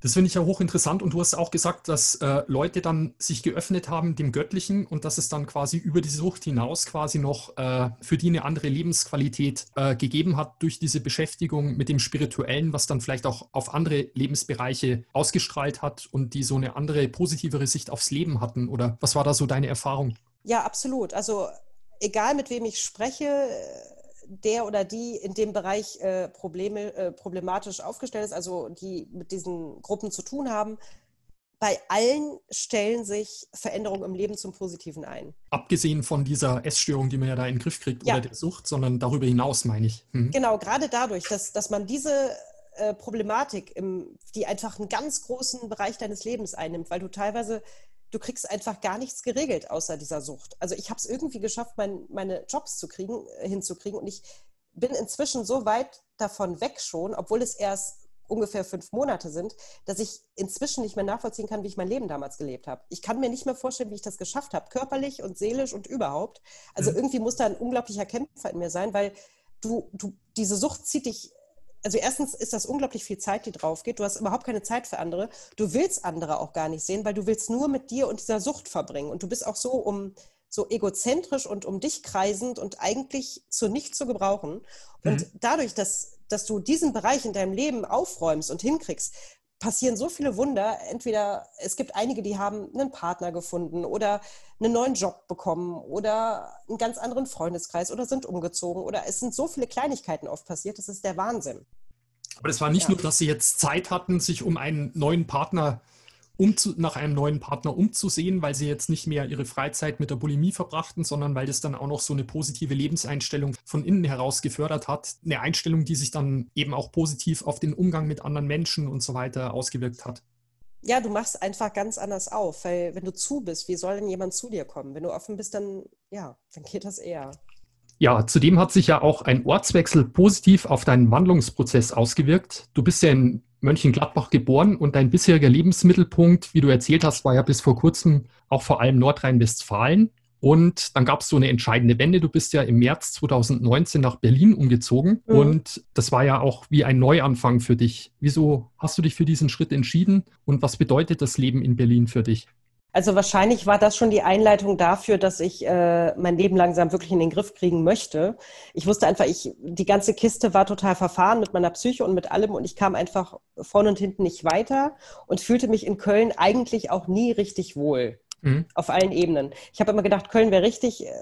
Das finde ich ja hochinteressant und du hast auch gesagt, dass äh, Leute dann sich geöffnet haben dem Göttlichen und dass es dann quasi über die Sucht hinaus quasi noch äh, für die eine andere Lebensqualität äh, gegeben hat durch diese Beschäftigung mit dem Spirituellen, was dann vielleicht auch auf andere Lebensbereiche ausgestrahlt hat und die so eine andere, positivere Sicht aufs Leben hatten. Oder was war da so deine Erfahrung? Ja, absolut. Also egal mit wem ich spreche, der oder die in dem Bereich äh, Probleme, äh, problematisch aufgestellt ist, also die mit diesen Gruppen zu tun haben, bei allen stellen sich Veränderungen im Leben zum Positiven ein. Abgesehen von dieser Essstörung, die man ja da in den Griff kriegt, ja. oder der Sucht, sondern darüber hinaus, meine ich. Hm. Genau, gerade dadurch, dass, dass man diese äh, Problematik, im, die einfach einen ganz großen Bereich deines Lebens einnimmt, weil du teilweise du kriegst einfach gar nichts geregelt außer dieser Sucht. Also ich habe es irgendwie geschafft, mein, meine Jobs zu kriegen, äh, hinzukriegen und ich bin inzwischen so weit davon weg schon, obwohl es erst ungefähr fünf Monate sind, dass ich inzwischen nicht mehr nachvollziehen kann, wie ich mein Leben damals gelebt habe. Ich kann mir nicht mehr vorstellen, wie ich das geschafft habe, körperlich und seelisch und überhaupt. Also mhm. irgendwie muss da ein unglaublicher Kämpfer in mir sein, weil du, du, diese Sucht zieht dich also erstens ist das unglaublich viel Zeit, die drauf geht. Du hast überhaupt keine Zeit für andere. Du willst andere auch gar nicht sehen, weil du willst nur mit dir und dieser Sucht verbringen. Und du bist auch so um so egozentrisch und um dich kreisend und eigentlich zu nichts zu gebrauchen. Und mhm. dadurch, dass, dass du diesen Bereich in deinem Leben aufräumst und hinkriegst, passieren so viele Wunder. Entweder es gibt einige, die haben einen Partner gefunden oder einen neuen Job bekommen oder einen ganz anderen Freundeskreis oder sind umgezogen oder es sind so viele Kleinigkeiten oft passiert, das ist der Wahnsinn. Aber es war nicht ja. nur, dass sie jetzt Zeit hatten, sich um einen neuen Partner zu um zu, nach einem neuen Partner umzusehen, weil sie jetzt nicht mehr ihre Freizeit mit der Bulimie verbrachten, sondern weil das dann auch noch so eine positive Lebenseinstellung von innen heraus gefördert hat. Eine Einstellung, die sich dann eben auch positiv auf den Umgang mit anderen Menschen und so weiter ausgewirkt hat. Ja, du machst einfach ganz anders auf, weil wenn du zu bist, wie soll denn jemand zu dir kommen? Wenn du offen bist, dann ja, dann geht das eher. Ja, zudem hat sich ja auch ein Ortswechsel positiv auf deinen Wandlungsprozess ausgewirkt. Du bist ja in Mönchengladbach geboren und dein bisheriger Lebensmittelpunkt, wie du erzählt hast, war ja bis vor kurzem auch vor allem Nordrhein-Westfalen. Und dann gab es so eine entscheidende Wende. Du bist ja im März 2019 nach Berlin umgezogen mhm. und das war ja auch wie ein Neuanfang für dich. Wieso hast du dich für diesen Schritt entschieden und was bedeutet das Leben in Berlin für dich? Also wahrscheinlich war das schon die Einleitung dafür, dass ich äh, mein Leben langsam wirklich in den Griff kriegen möchte. Ich wusste einfach, ich die ganze Kiste war total verfahren mit meiner Psyche und mit allem und ich kam einfach vorne und hinten nicht weiter und fühlte mich in Köln eigentlich auch nie richtig wohl. Mhm. Auf allen Ebenen. Ich habe immer gedacht, Köln wäre richtig, äh,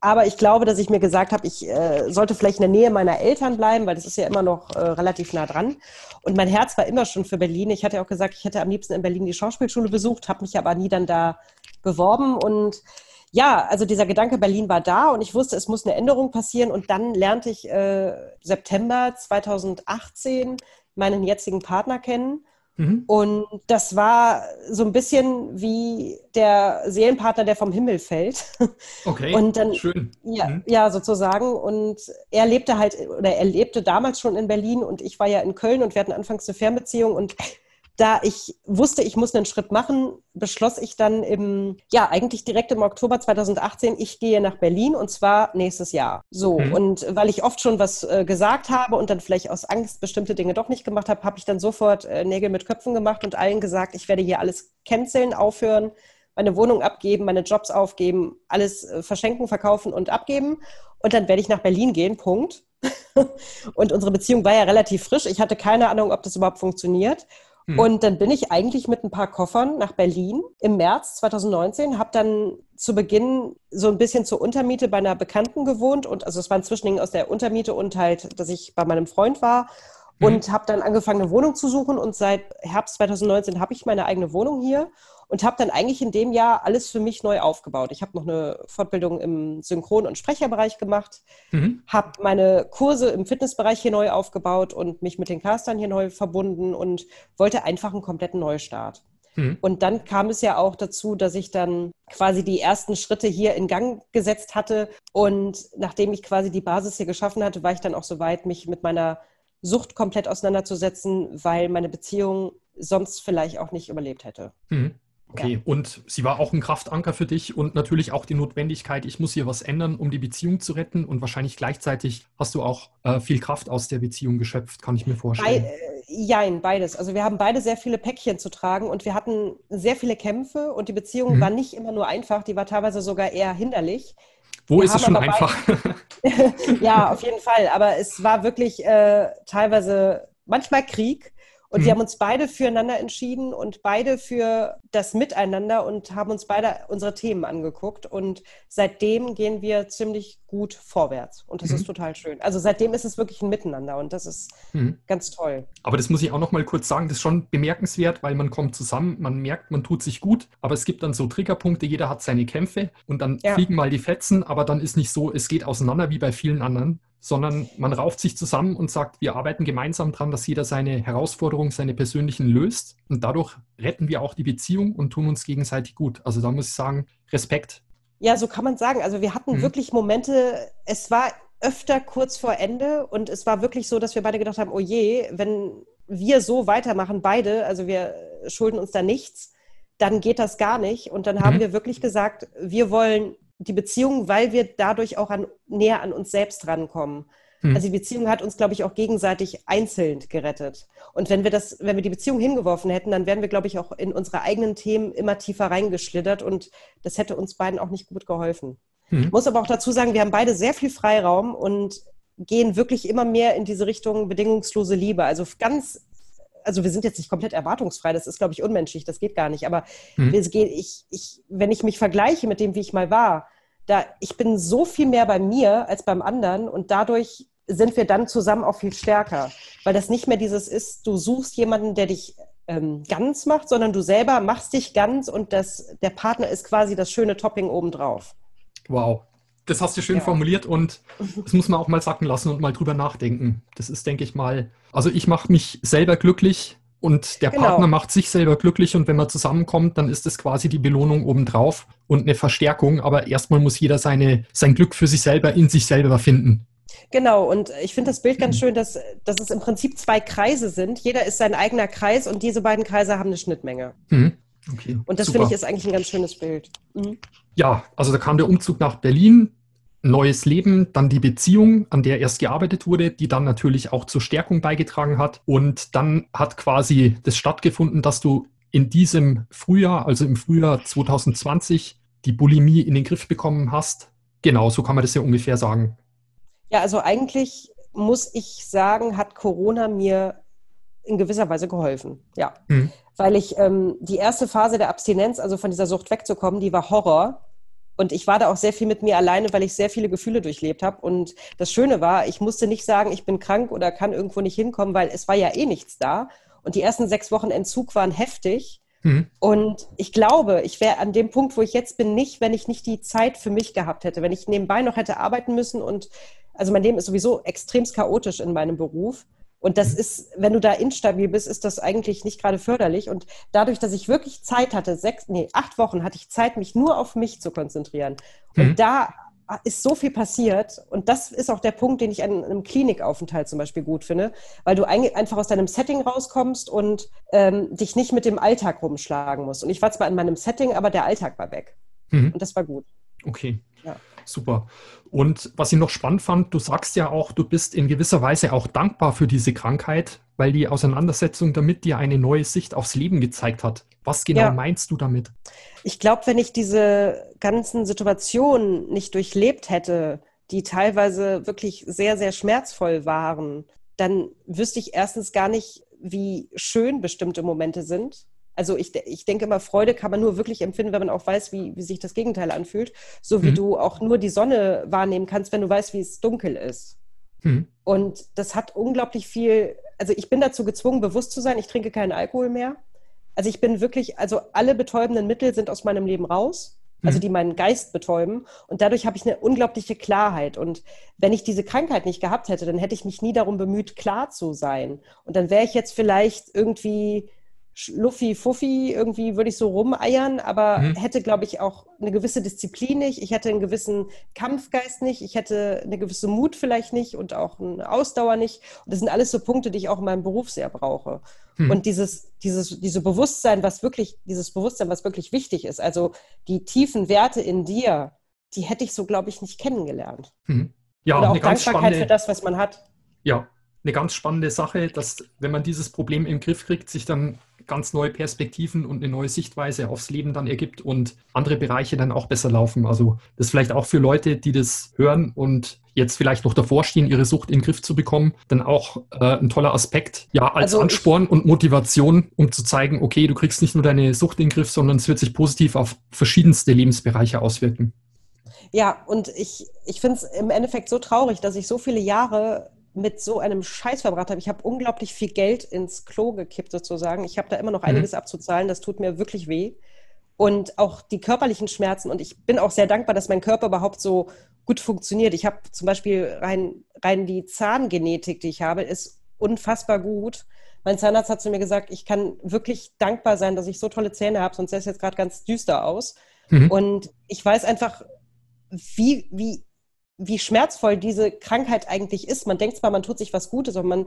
aber ich glaube, dass ich mir gesagt habe, ich äh, sollte vielleicht in der Nähe meiner Eltern bleiben, weil das ist ja immer noch äh, relativ nah dran. Und mein Herz war immer schon für Berlin. Ich hatte auch gesagt, ich hätte am liebsten in Berlin die Schauspielschule besucht, habe mich aber nie dann da beworben. Und ja, also dieser Gedanke Berlin war da und ich wusste, es muss eine Änderung passieren. Und dann lernte ich äh, September 2018 meinen jetzigen Partner kennen. Mhm. Und das war so ein bisschen wie der Seelenpartner, der vom Himmel fällt. [laughs] Okay, und dann, schön. Ja, mhm. ja, sozusagen. Und er lebte halt, oder er lebte damals schon in Berlin und ich war ja in Köln und wir hatten anfangs eine Fernbeziehung und da ich wusste, ich muss einen Schritt machen, beschloss ich dann im, ja, eigentlich direkt im Oktober 2018, ich gehe nach Berlin und zwar nächstes Jahr. So. Mhm. Und weil ich oft schon was äh, gesagt habe und dann vielleicht aus Angst bestimmte Dinge doch nicht gemacht habe, habe ich dann sofort äh, Nägel mit Köpfen gemacht und allen gesagt, ich werde hier alles canceln, aufhören, meine Wohnung abgeben, meine Jobs aufgeben, alles äh, verschenken, verkaufen und abgeben. Und dann werde ich nach Berlin gehen, Punkt. [laughs] und unsere Beziehung war ja relativ frisch. Ich hatte keine Ahnung, ob das überhaupt funktioniert. Hm. Und dann bin ich eigentlich mit ein paar Koffern nach Berlin im März 2019, habe dann zu Beginn so ein bisschen zur Untermiete bei einer Bekannten gewohnt und also es war ein Zwischending aus der Untermiete und halt, dass ich bei meinem Freund war hm. und habe dann angefangen, eine Wohnung zu suchen und seit Herbst 2019 habe ich meine eigene Wohnung hier und habe dann eigentlich in dem Jahr alles für mich neu aufgebaut. Ich habe noch eine Fortbildung im Synchron- und Sprecherbereich gemacht, mhm. habe meine Kurse im Fitnessbereich hier neu aufgebaut und mich mit den Castern hier neu verbunden und wollte einfach einen kompletten Neustart. Mhm. Und dann kam es ja auch dazu, dass ich dann quasi die ersten Schritte hier in Gang gesetzt hatte. Und nachdem ich quasi die Basis hier geschaffen hatte, war ich dann auch so weit, mich mit meiner Sucht komplett auseinanderzusetzen, weil meine Beziehung sonst vielleicht auch nicht überlebt hätte. Mhm. Okay, ja. und sie war auch ein Kraftanker für dich und natürlich auch die Notwendigkeit, ich muss hier was ändern, um die Beziehung zu retten. Und wahrscheinlich gleichzeitig hast du auch äh, viel Kraft aus der Beziehung geschöpft, kann ich mir vorstellen. Be äh, jein, beides. Also wir haben beide sehr viele Päckchen zu tragen und wir hatten sehr viele Kämpfe und die Beziehung mhm. war nicht immer nur einfach, die war teilweise sogar eher hinderlich. Wo wir ist es schon einfach? [laughs] ja, auf jeden Fall. Aber es war wirklich äh, teilweise manchmal Krieg. Und mhm. wir haben uns beide füreinander entschieden und beide für das Miteinander und haben uns beide unsere Themen angeguckt. Und seitdem gehen wir ziemlich gut vorwärts. Und das mhm. ist total schön. Also seitdem ist es wirklich ein Miteinander und das ist mhm. ganz toll. Aber das muss ich auch noch mal kurz sagen, das ist schon bemerkenswert, weil man kommt zusammen, man merkt, man tut sich gut, aber es gibt dann so Triggerpunkte, jeder hat seine Kämpfe und dann ja. fliegen mal die Fetzen, aber dann ist nicht so, es geht auseinander wie bei vielen anderen sondern man rauft sich zusammen und sagt, wir arbeiten gemeinsam daran, dass jeder seine Herausforderungen, seine persönlichen löst. Und dadurch retten wir auch die Beziehung und tun uns gegenseitig gut. Also da muss ich sagen, Respekt. Ja, so kann man sagen. Also wir hatten mhm. wirklich Momente, es war öfter kurz vor Ende und es war wirklich so, dass wir beide gedacht haben, oh je, wenn wir so weitermachen, beide, also wir schulden uns da nichts, dann geht das gar nicht. Und dann haben mhm. wir wirklich gesagt, wir wollen die Beziehung, weil wir dadurch auch an, näher an uns selbst rankommen. Hm. Also die Beziehung hat uns, glaube ich, auch gegenseitig einzeln gerettet. Und wenn wir das, wenn wir die Beziehung hingeworfen hätten, dann wären wir, glaube ich, auch in unsere eigenen Themen immer tiefer reingeschlittert und das hätte uns beiden auch nicht gut geholfen. Hm. Ich muss aber auch dazu sagen, wir haben beide sehr viel Freiraum und gehen wirklich immer mehr in diese Richtung bedingungslose Liebe. Also ganz also wir sind jetzt nicht komplett erwartungsfrei, das ist, glaube ich, unmenschlich, das geht gar nicht. Aber mhm. ich, ich, wenn ich mich vergleiche mit dem, wie ich mal war, da, ich bin so viel mehr bei mir als beim anderen und dadurch sind wir dann zusammen auch viel stärker, weil das nicht mehr dieses ist, du suchst jemanden, der dich ähm, ganz macht, sondern du selber machst dich ganz und das, der Partner ist quasi das schöne Topping obendrauf. Wow, das hast du schön ja. formuliert und das muss man auch mal sacken lassen und mal drüber nachdenken. Das ist, denke ich mal, also ich mache mich selber glücklich und der genau. Partner macht sich selber glücklich und wenn man zusammenkommt, dann ist das quasi die Belohnung obendrauf und eine Verstärkung. Aber erstmal muss jeder seine, sein Glück für sich selber in sich selber finden. Genau, und ich finde das Bild ganz schön, dass, dass es im Prinzip zwei Kreise sind. Jeder ist sein eigener Kreis und diese beiden Kreise haben eine Schnittmenge. Mhm. Okay, und das finde ich ist eigentlich ein ganz schönes Bild. Mhm. Ja, also da kam der Umzug nach Berlin neues Leben, dann die Beziehung, an der erst gearbeitet wurde, die dann natürlich auch zur Stärkung beigetragen hat. Und dann hat quasi das stattgefunden, dass du in diesem Frühjahr, also im Frühjahr 2020, die Bulimie in den Griff bekommen hast. Genau, so kann man das ja ungefähr sagen. Ja, also eigentlich muss ich sagen, hat Corona mir in gewisser Weise geholfen. Ja, mhm. weil ich ähm, die erste Phase der Abstinenz, also von dieser Sucht wegzukommen, die war Horror. Und ich war da auch sehr viel mit mir alleine, weil ich sehr viele Gefühle durchlebt habe. Und das Schöne war, ich musste nicht sagen, ich bin krank oder kann irgendwo nicht hinkommen, weil es war ja eh nichts da. Und die ersten sechs Wochen Entzug waren heftig. Mhm. Und ich glaube, ich wäre an dem Punkt, wo ich jetzt bin, nicht, wenn ich nicht die Zeit für mich gehabt hätte, wenn ich nebenbei noch hätte arbeiten müssen. Und also mein Leben ist sowieso extremst chaotisch in meinem Beruf. Und das ist, wenn du da instabil bist, ist das eigentlich nicht gerade förderlich. Und dadurch, dass ich wirklich Zeit hatte, sechs, nee, acht Wochen hatte ich Zeit, mich nur auf mich zu konzentrieren. Und mhm. da ist so viel passiert. Und das ist auch der Punkt, den ich an einem Klinikaufenthalt zum Beispiel gut finde, weil du einfach aus deinem Setting rauskommst und ähm, dich nicht mit dem Alltag rumschlagen musst. Und ich war zwar in meinem Setting, aber der Alltag war weg. Mhm. Und das war gut. Okay. Ja. Super. Und was ich noch spannend fand, du sagst ja auch, du bist in gewisser Weise auch dankbar für diese Krankheit, weil die Auseinandersetzung damit dir eine neue Sicht aufs Leben gezeigt hat. Was genau ja. meinst du damit? Ich glaube, wenn ich diese ganzen Situationen nicht durchlebt hätte, die teilweise wirklich sehr, sehr schmerzvoll waren, dann wüsste ich erstens gar nicht, wie schön bestimmte Momente sind also ich, ich denke immer, Freude kann man nur wirklich empfinden, wenn man auch weiß, wie, wie sich das Gegenteil anfühlt. So wie mhm. du auch nur die Sonne wahrnehmen kannst, wenn du weißt, wie es dunkel ist. Mhm. Und das hat unglaublich viel, also ich bin dazu gezwungen, bewusst zu sein, ich trinke keinen Alkohol mehr. Also ich bin wirklich, also alle betäubenden Mittel sind aus meinem Leben raus also mhm. die meinen Geist betäuben. Und dadurch habe ich eine unglaubliche Klarheit. Und wenn ich diese Krankheit nicht gehabt hätte, dann hätte ich mich nie darum bemüht, klar zu sein. Und dann wäre ich jetzt vielleicht irgendwie Schluffi, Fuffi, irgendwie würde ich so rumeiern, aber mhm. hätte, glaube ich, auch eine gewisse Disziplin nicht. Ich hätte einen gewissen Kampfgeist nicht. Ich hätte eine gewisse Mut vielleicht nicht und auch eine Ausdauer nicht. Und das sind alles so Punkte, die ich auch in meinem Beruf sehr brauche. Mhm. Und dieses, dieses, diese Bewusstsein, was wirklich, dieses Bewusstsein, was wirklich wichtig ist, also die tiefen Werte in dir, die hätte ich so, glaube ich, nicht kennengelernt. Mhm. Ja, Oder auch Dankbarkeit spannende, für das, was man hat. Ja, eine ganz spannende Sache, dass wenn man dieses Problem im Griff kriegt, sich dann ganz neue Perspektiven und eine neue Sichtweise aufs Leben dann ergibt und andere Bereiche dann auch besser laufen. Also das vielleicht auch für Leute, die das hören und jetzt vielleicht noch davor stehen, ihre Sucht in den Griff zu bekommen, dann auch äh, ein toller Aspekt, ja, als also Ansporn und Motivation, um zu zeigen, okay, du kriegst nicht nur deine Sucht in den Griff, sondern es wird sich positiv auf verschiedenste Lebensbereiche auswirken. Ja, und ich, ich finde es im Endeffekt so traurig, dass ich so viele Jahre mit so einem Scheiß verbracht habe. Ich habe unglaublich viel Geld ins Klo gekippt sozusagen. Ich habe da immer noch mhm. einiges mhm. abzuzahlen. Das tut mir wirklich weh. Und auch die körperlichen Schmerzen. Und ich bin auch sehr dankbar, dass mein Körper überhaupt so gut funktioniert. Ich habe zum Beispiel rein, rein die Zahngenetik, die ich habe, ist unfassbar gut. Mein Zahnarzt hat zu mir gesagt, ich kann wirklich dankbar sein, dass ich so tolle Zähne habe, sonst sähe es jetzt gerade ganz düster aus. Mhm. Und ich weiß einfach, wie, wie wie schmerzvoll diese Krankheit eigentlich ist. Man denkt zwar, man tut sich was Gutes, aber man,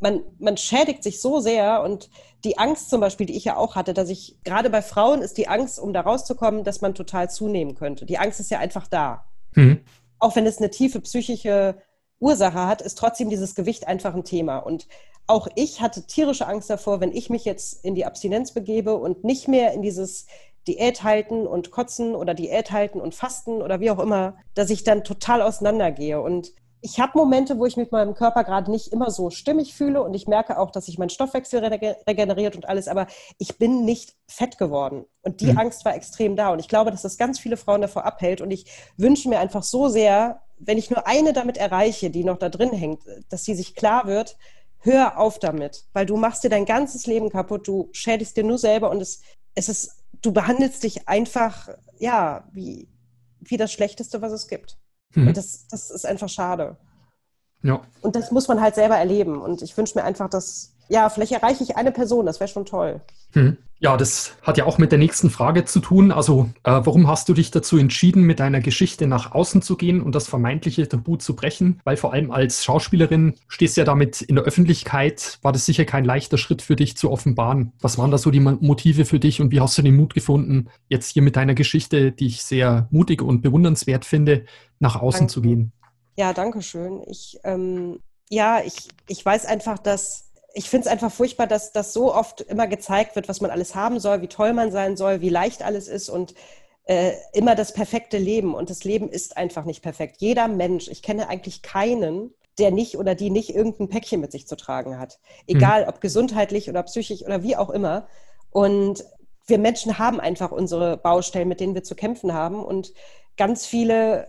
man, man schädigt sich so sehr und die Angst zum Beispiel, die ich ja auch hatte, dass ich, gerade bei Frauen ist die Angst, um da rauszukommen, dass man total zunehmen könnte. Die Angst ist ja einfach da. Mhm. Auch wenn es eine tiefe psychische Ursache hat, ist trotzdem dieses Gewicht einfach ein Thema. Und auch ich hatte tierische Angst davor, wenn ich mich jetzt in die Abstinenz begebe und nicht mehr in dieses Diät halten und kotzen oder Diät halten und fasten oder wie auch immer, dass ich dann total auseinandergehe. Und ich habe Momente, wo ich mit meinem Körper gerade nicht immer so stimmig fühle und ich merke auch, dass sich mein Stoffwechsel regeneriert und alles, aber ich bin nicht fett geworden. Und die mhm. Angst war extrem da. Und ich glaube, dass das ganz viele Frauen davor abhält. Und ich wünsche mir einfach so sehr, wenn ich nur eine damit erreiche, die noch da drin hängt, dass sie sich klar wird, hör auf damit, weil du machst dir dein ganzes Leben kaputt, du schädigst dir nur selber und es, es ist du behandelst dich einfach, ja, wie, wie das Schlechteste, was es gibt. Mhm. Und das, das ist einfach schade. Ja. Und das muss man halt selber erleben. Und ich wünsche mir einfach, dass, ja, vielleicht erreiche ich eine Person, das wäre schon toll. Mhm. Ja, das hat ja auch mit der nächsten Frage zu tun. Also, äh, warum hast du dich dazu entschieden, mit deiner Geschichte nach außen zu gehen und das vermeintliche Tabu zu brechen? Weil vor allem als Schauspielerin stehst du ja damit in der Öffentlichkeit. War das sicher kein leichter Schritt für dich zu offenbaren? Was waren da so die Motive für dich und wie hast du den Mut gefunden, jetzt hier mit deiner Geschichte, die ich sehr mutig und bewundernswert finde, nach außen danke. zu gehen? Ja, danke schön. Ich, ähm, ja, ich, ich weiß einfach, dass ich finde es einfach furchtbar, dass das so oft immer gezeigt wird, was man alles haben soll, wie toll man sein soll, wie leicht alles ist und äh, immer das perfekte Leben. Und das Leben ist einfach nicht perfekt. Jeder Mensch, ich kenne eigentlich keinen, der nicht oder die nicht irgendein Päckchen mit sich zu tragen hat. Egal, mhm. ob gesundheitlich oder psychisch oder wie auch immer. Und wir Menschen haben einfach unsere Baustellen, mit denen wir zu kämpfen haben. Und ganz viele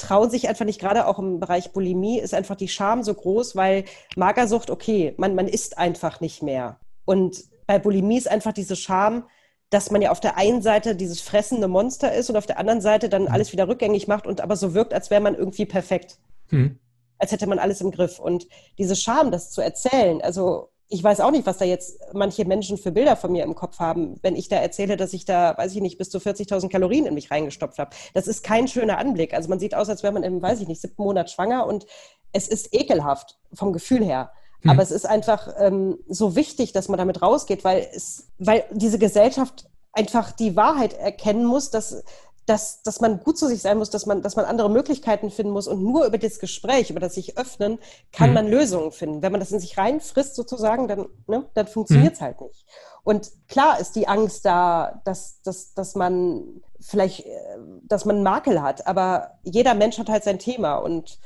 trauen sich einfach nicht, gerade auch im Bereich Bulimie, ist einfach die Scham so groß, weil Magersucht, okay, man, man isst einfach nicht mehr. Und bei Bulimie ist einfach diese Scham, dass man ja auf der einen Seite dieses fressende Monster ist und auf der anderen Seite dann mhm. alles wieder rückgängig macht und aber so wirkt, als wäre man irgendwie perfekt. Hm. Als hätte man alles im Griff. Und diese Scham, das zu erzählen, also ich weiß auch nicht, was da jetzt manche Menschen für Bilder von mir im Kopf haben, wenn ich da erzähle, dass ich da, weiß ich nicht, bis zu 40.000 Kalorien in mich reingestopft habe. Das ist kein schöner Anblick. Also man sieht aus, als wäre man im, weiß ich nicht, siebten Monat schwanger und es ist ekelhaft vom Gefühl her. Hm. Aber es ist einfach ähm, so wichtig, dass man damit rausgeht, weil es, weil diese Gesellschaft einfach die Wahrheit erkennen muss, dass dass, dass man gut zu sich sein muss, dass man, dass man andere Möglichkeiten finden muss und nur über das Gespräch, über das sich öffnen, kann mhm. man Lösungen finden. Wenn man das in sich reinfrisst sozusagen, dann, ne, dann funktioniert es mhm. halt nicht. Und klar ist die Angst da, dass, dass, dass man vielleicht, äh, dass man einen Makel hat, aber jeder Mensch hat halt sein Thema und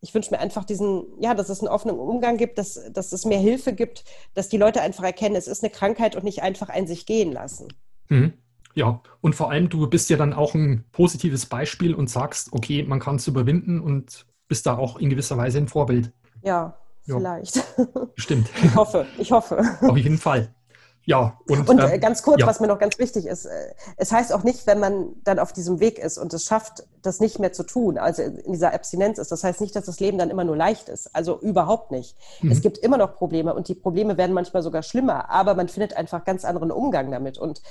ich wünsche mir einfach diesen, ja, dass es einen offenen Umgang gibt, dass, dass es mehr Hilfe gibt, dass die Leute einfach erkennen, es ist eine Krankheit und nicht einfach ein sich gehen lassen. Mhm. Ja, und vor allem, du bist ja dann auch ein positives Beispiel und sagst, okay, man kann es überwinden und bist da auch in gewisser Weise ein Vorbild. Ja, ja. vielleicht. [laughs] Stimmt. Ich hoffe, ich hoffe. Auf jeden Fall. Ja, und, und äh, ähm, ganz kurz, ja. was mir noch ganz wichtig ist, äh, es heißt auch nicht, wenn man dann auf diesem Weg ist und es schafft, das nicht mehr zu tun, also in dieser Abstinenz ist, das heißt nicht, dass das Leben dann immer nur leicht ist, also überhaupt nicht. Mhm. Es gibt immer noch Probleme und die Probleme werden manchmal sogar schlimmer, aber man findet einfach ganz anderen Umgang damit und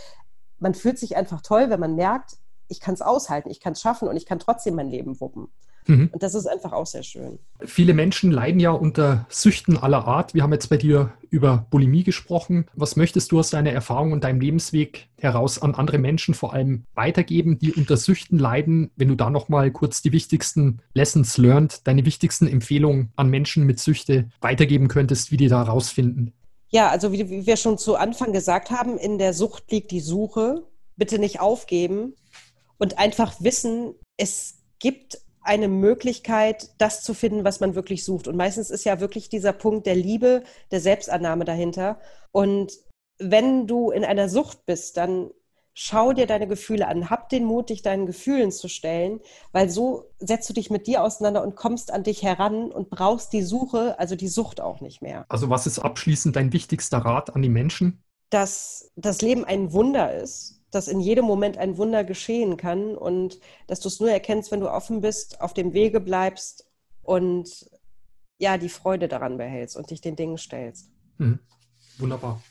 man fühlt sich einfach toll, wenn man merkt, ich kann es aushalten, ich kann es schaffen und ich kann trotzdem mein Leben wuppen. Mhm. Und das ist einfach auch sehr schön. Viele Menschen leiden ja unter Süchten aller Art. Wir haben jetzt bei dir über Bulimie gesprochen. Was möchtest du aus deiner Erfahrung und deinem Lebensweg heraus an andere Menschen vor allem weitergeben, die unter Süchten leiden? Wenn du da nochmal kurz die wichtigsten Lessons learned, deine wichtigsten Empfehlungen an Menschen mit Süchte weitergeben könntest, wie die da rausfinden? Ja, also wie, wir schon zu Anfang gesagt haben, in der Sucht liegt die Suche. Bitte nicht aufgeben und einfach wissen, es gibt eine Möglichkeit, das zu finden, was man wirklich sucht. Und meistens ist ja wirklich dieser Punkt der Liebe, der Selbstannahme dahinter. Und wenn du in einer Sucht bist, dann schau dir deine Gefühle an, hab den Mut, dich deinen Gefühlen zu stellen, weil so setzt du dich mit dir auseinander und kommst an dich heran und brauchst die Suche, also die Sucht auch nicht mehr. Also was ist abschließend dein wichtigster Rat an die Menschen? Dass das Leben ein Wunder ist, dass in jedem Moment ein Wunder geschehen kann und dass du es nur erkennst, wenn du offen bist, auf dem Wege bleibst und ja, die Freude daran behältst und dich den Dingen stellst. Mhm. Wunderbar.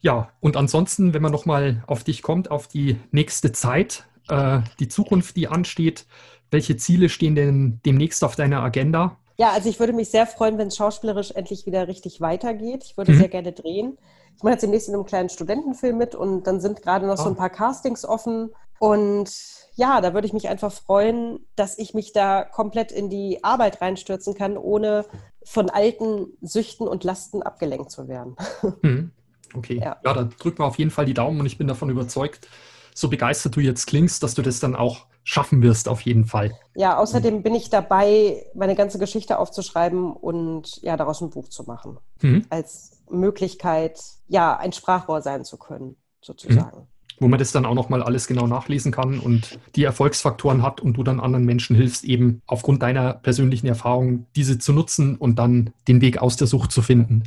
Ja, und ansonsten, wenn man nochmal auf dich kommt, auf die nächste Zeit, äh, die Zukunft, die ansteht, welche Ziele stehen denn demnächst auf deiner Agenda? Ja, also ich würde mich sehr freuen, wenn es schauspielerisch endlich wieder richtig weitergeht. Ich würde mhm. sehr gerne drehen. Ich mache jetzt demnächst in einem kleinen Studentenfilm mit und dann sind gerade noch ah. so ein paar Castings offen. Und ja, da würde ich mich einfach freuen, dass ich mich da komplett in die Arbeit reinstürzen kann, ohne von alten Süchten und Lasten abgelenkt zu werden. [laughs] Mhm. Okay, ja. ja, da drücken wir auf jeden Fall die Daumen und ich bin davon überzeugt, so begeistert du jetzt klingst, dass du das dann auch schaffen wirst, auf jeden Fall. Ja, außerdem bin ich dabei, meine ganze Geschichte aufzuschreiben und ja, daraus ein Buch zu machen. Mhm. Als Möglichkeit, ja, ein Sprachrohr sein zu können, sozusagen. Mhm. Wo man das dann auch nochmal alles genau nachlesen kann und die Erfolgsfaktoren hat und du dann anderen Menschen hilfst, eben aufgrund deiner persönlichen Erfahrung diese zu nutzen und dann den Weg aus der Sucht zu finden.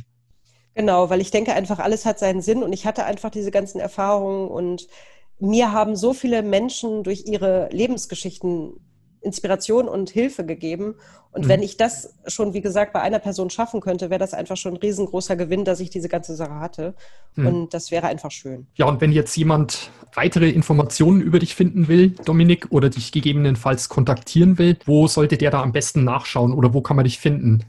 Genau, weil ich denke einfach, alles hat seinen Sinn und ich hatte einfach diese ganzen Erfahrungen und mir haben so viele Menschen durch ihre Lebensgeschichten Inspiration und Hilfe gegeben. Und mhm. wenn ich das schon, wie gesagt, bei einer Person schaffen könnte, wäre das einfach schon ein riesengroßer Gewinn, dass ich diese ganze Sache hatte. Mhm. Und das wäre einfach schön. Ja, und wenn jetzt jemand weitere Informationen über dich finden will, Dominik, oder dich gegebenenfalls kontaktieren will, wo sollte der da am besten nachschauen oder wo kann man dich finden?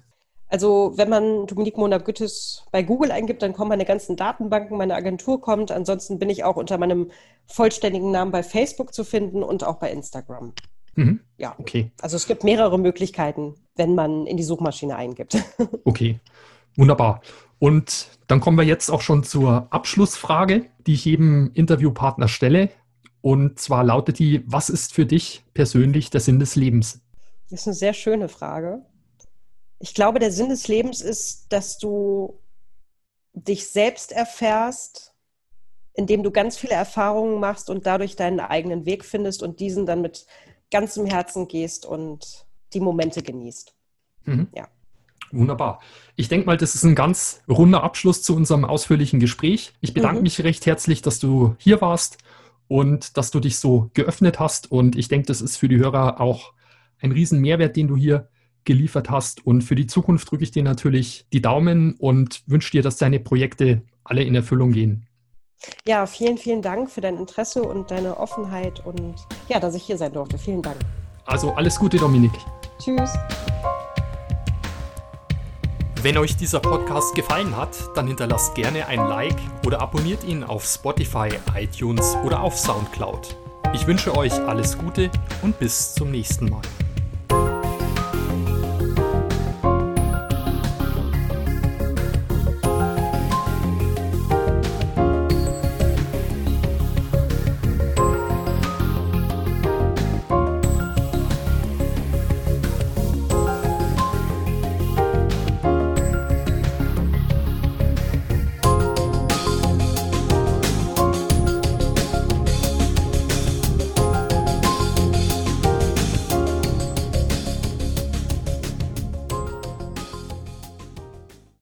Also wenn man Dominique Mona Güttes bei Google eingibt, dann kommen meine ganzen Datenbanken, meine Agentur kommt. Ansonsten bin ich auch unter meinem vollständigen Namen bei Facebook zu finden und auch bei Instagram. Mhm. Ja, okay. Also es gibt mehrere Möglichkeiten, wenn man in die Suchmaschine eingibt. [laughs] okay, wunderbar. Und dann kommen wir jetzt auch schon zur Abschlussfrage, die ich jedem Interviewpartner stelle. Und zwar lautet die, was ist für dich persönlich der Sinn des Lebens? Das ist eine sehr schöne Frage ich glaube, der Sinn des Lebens ist, dass du dich selbst erfährst, indem du ganz viele Erfahrungen machst und dadurch deinen eigenen Weg findest und diesen dann mit ganzem Herzen gehst und die Momente genießt. Mhm. Ja. Wunderbar. Ich denke mal, das ist ein ganz runder Abschluss zu unserem ausführlichen Gespräch. Ich bedanke mhm. mich recht herzlich, dass du hier warst und dass du dich so geöffnet hast. Und ich denke, das ist für die Hörer auch ein riesen Mehrwert, den du hier geliefert hast. Und für die Zukunft drücke ich dir natürlich die Daumen und wünsche dir, dass deine Projekte alle in Erfüllung gehen. Ja, vielen, vielen Dank für dein Interesse und deine Offenheit und ja, dass ich hier sein durfte. Vielen Dank. Also alles Gute, Dominik. Tschüss. Wenn euch dieser Podcast gefallen hat, dann hinterlasst gerne ein Like oder abonniert ihn auf Spotify, iTunes oder auf SoundCloud. Ich wünsche euch alles Gute und bis zum nächsten Mal.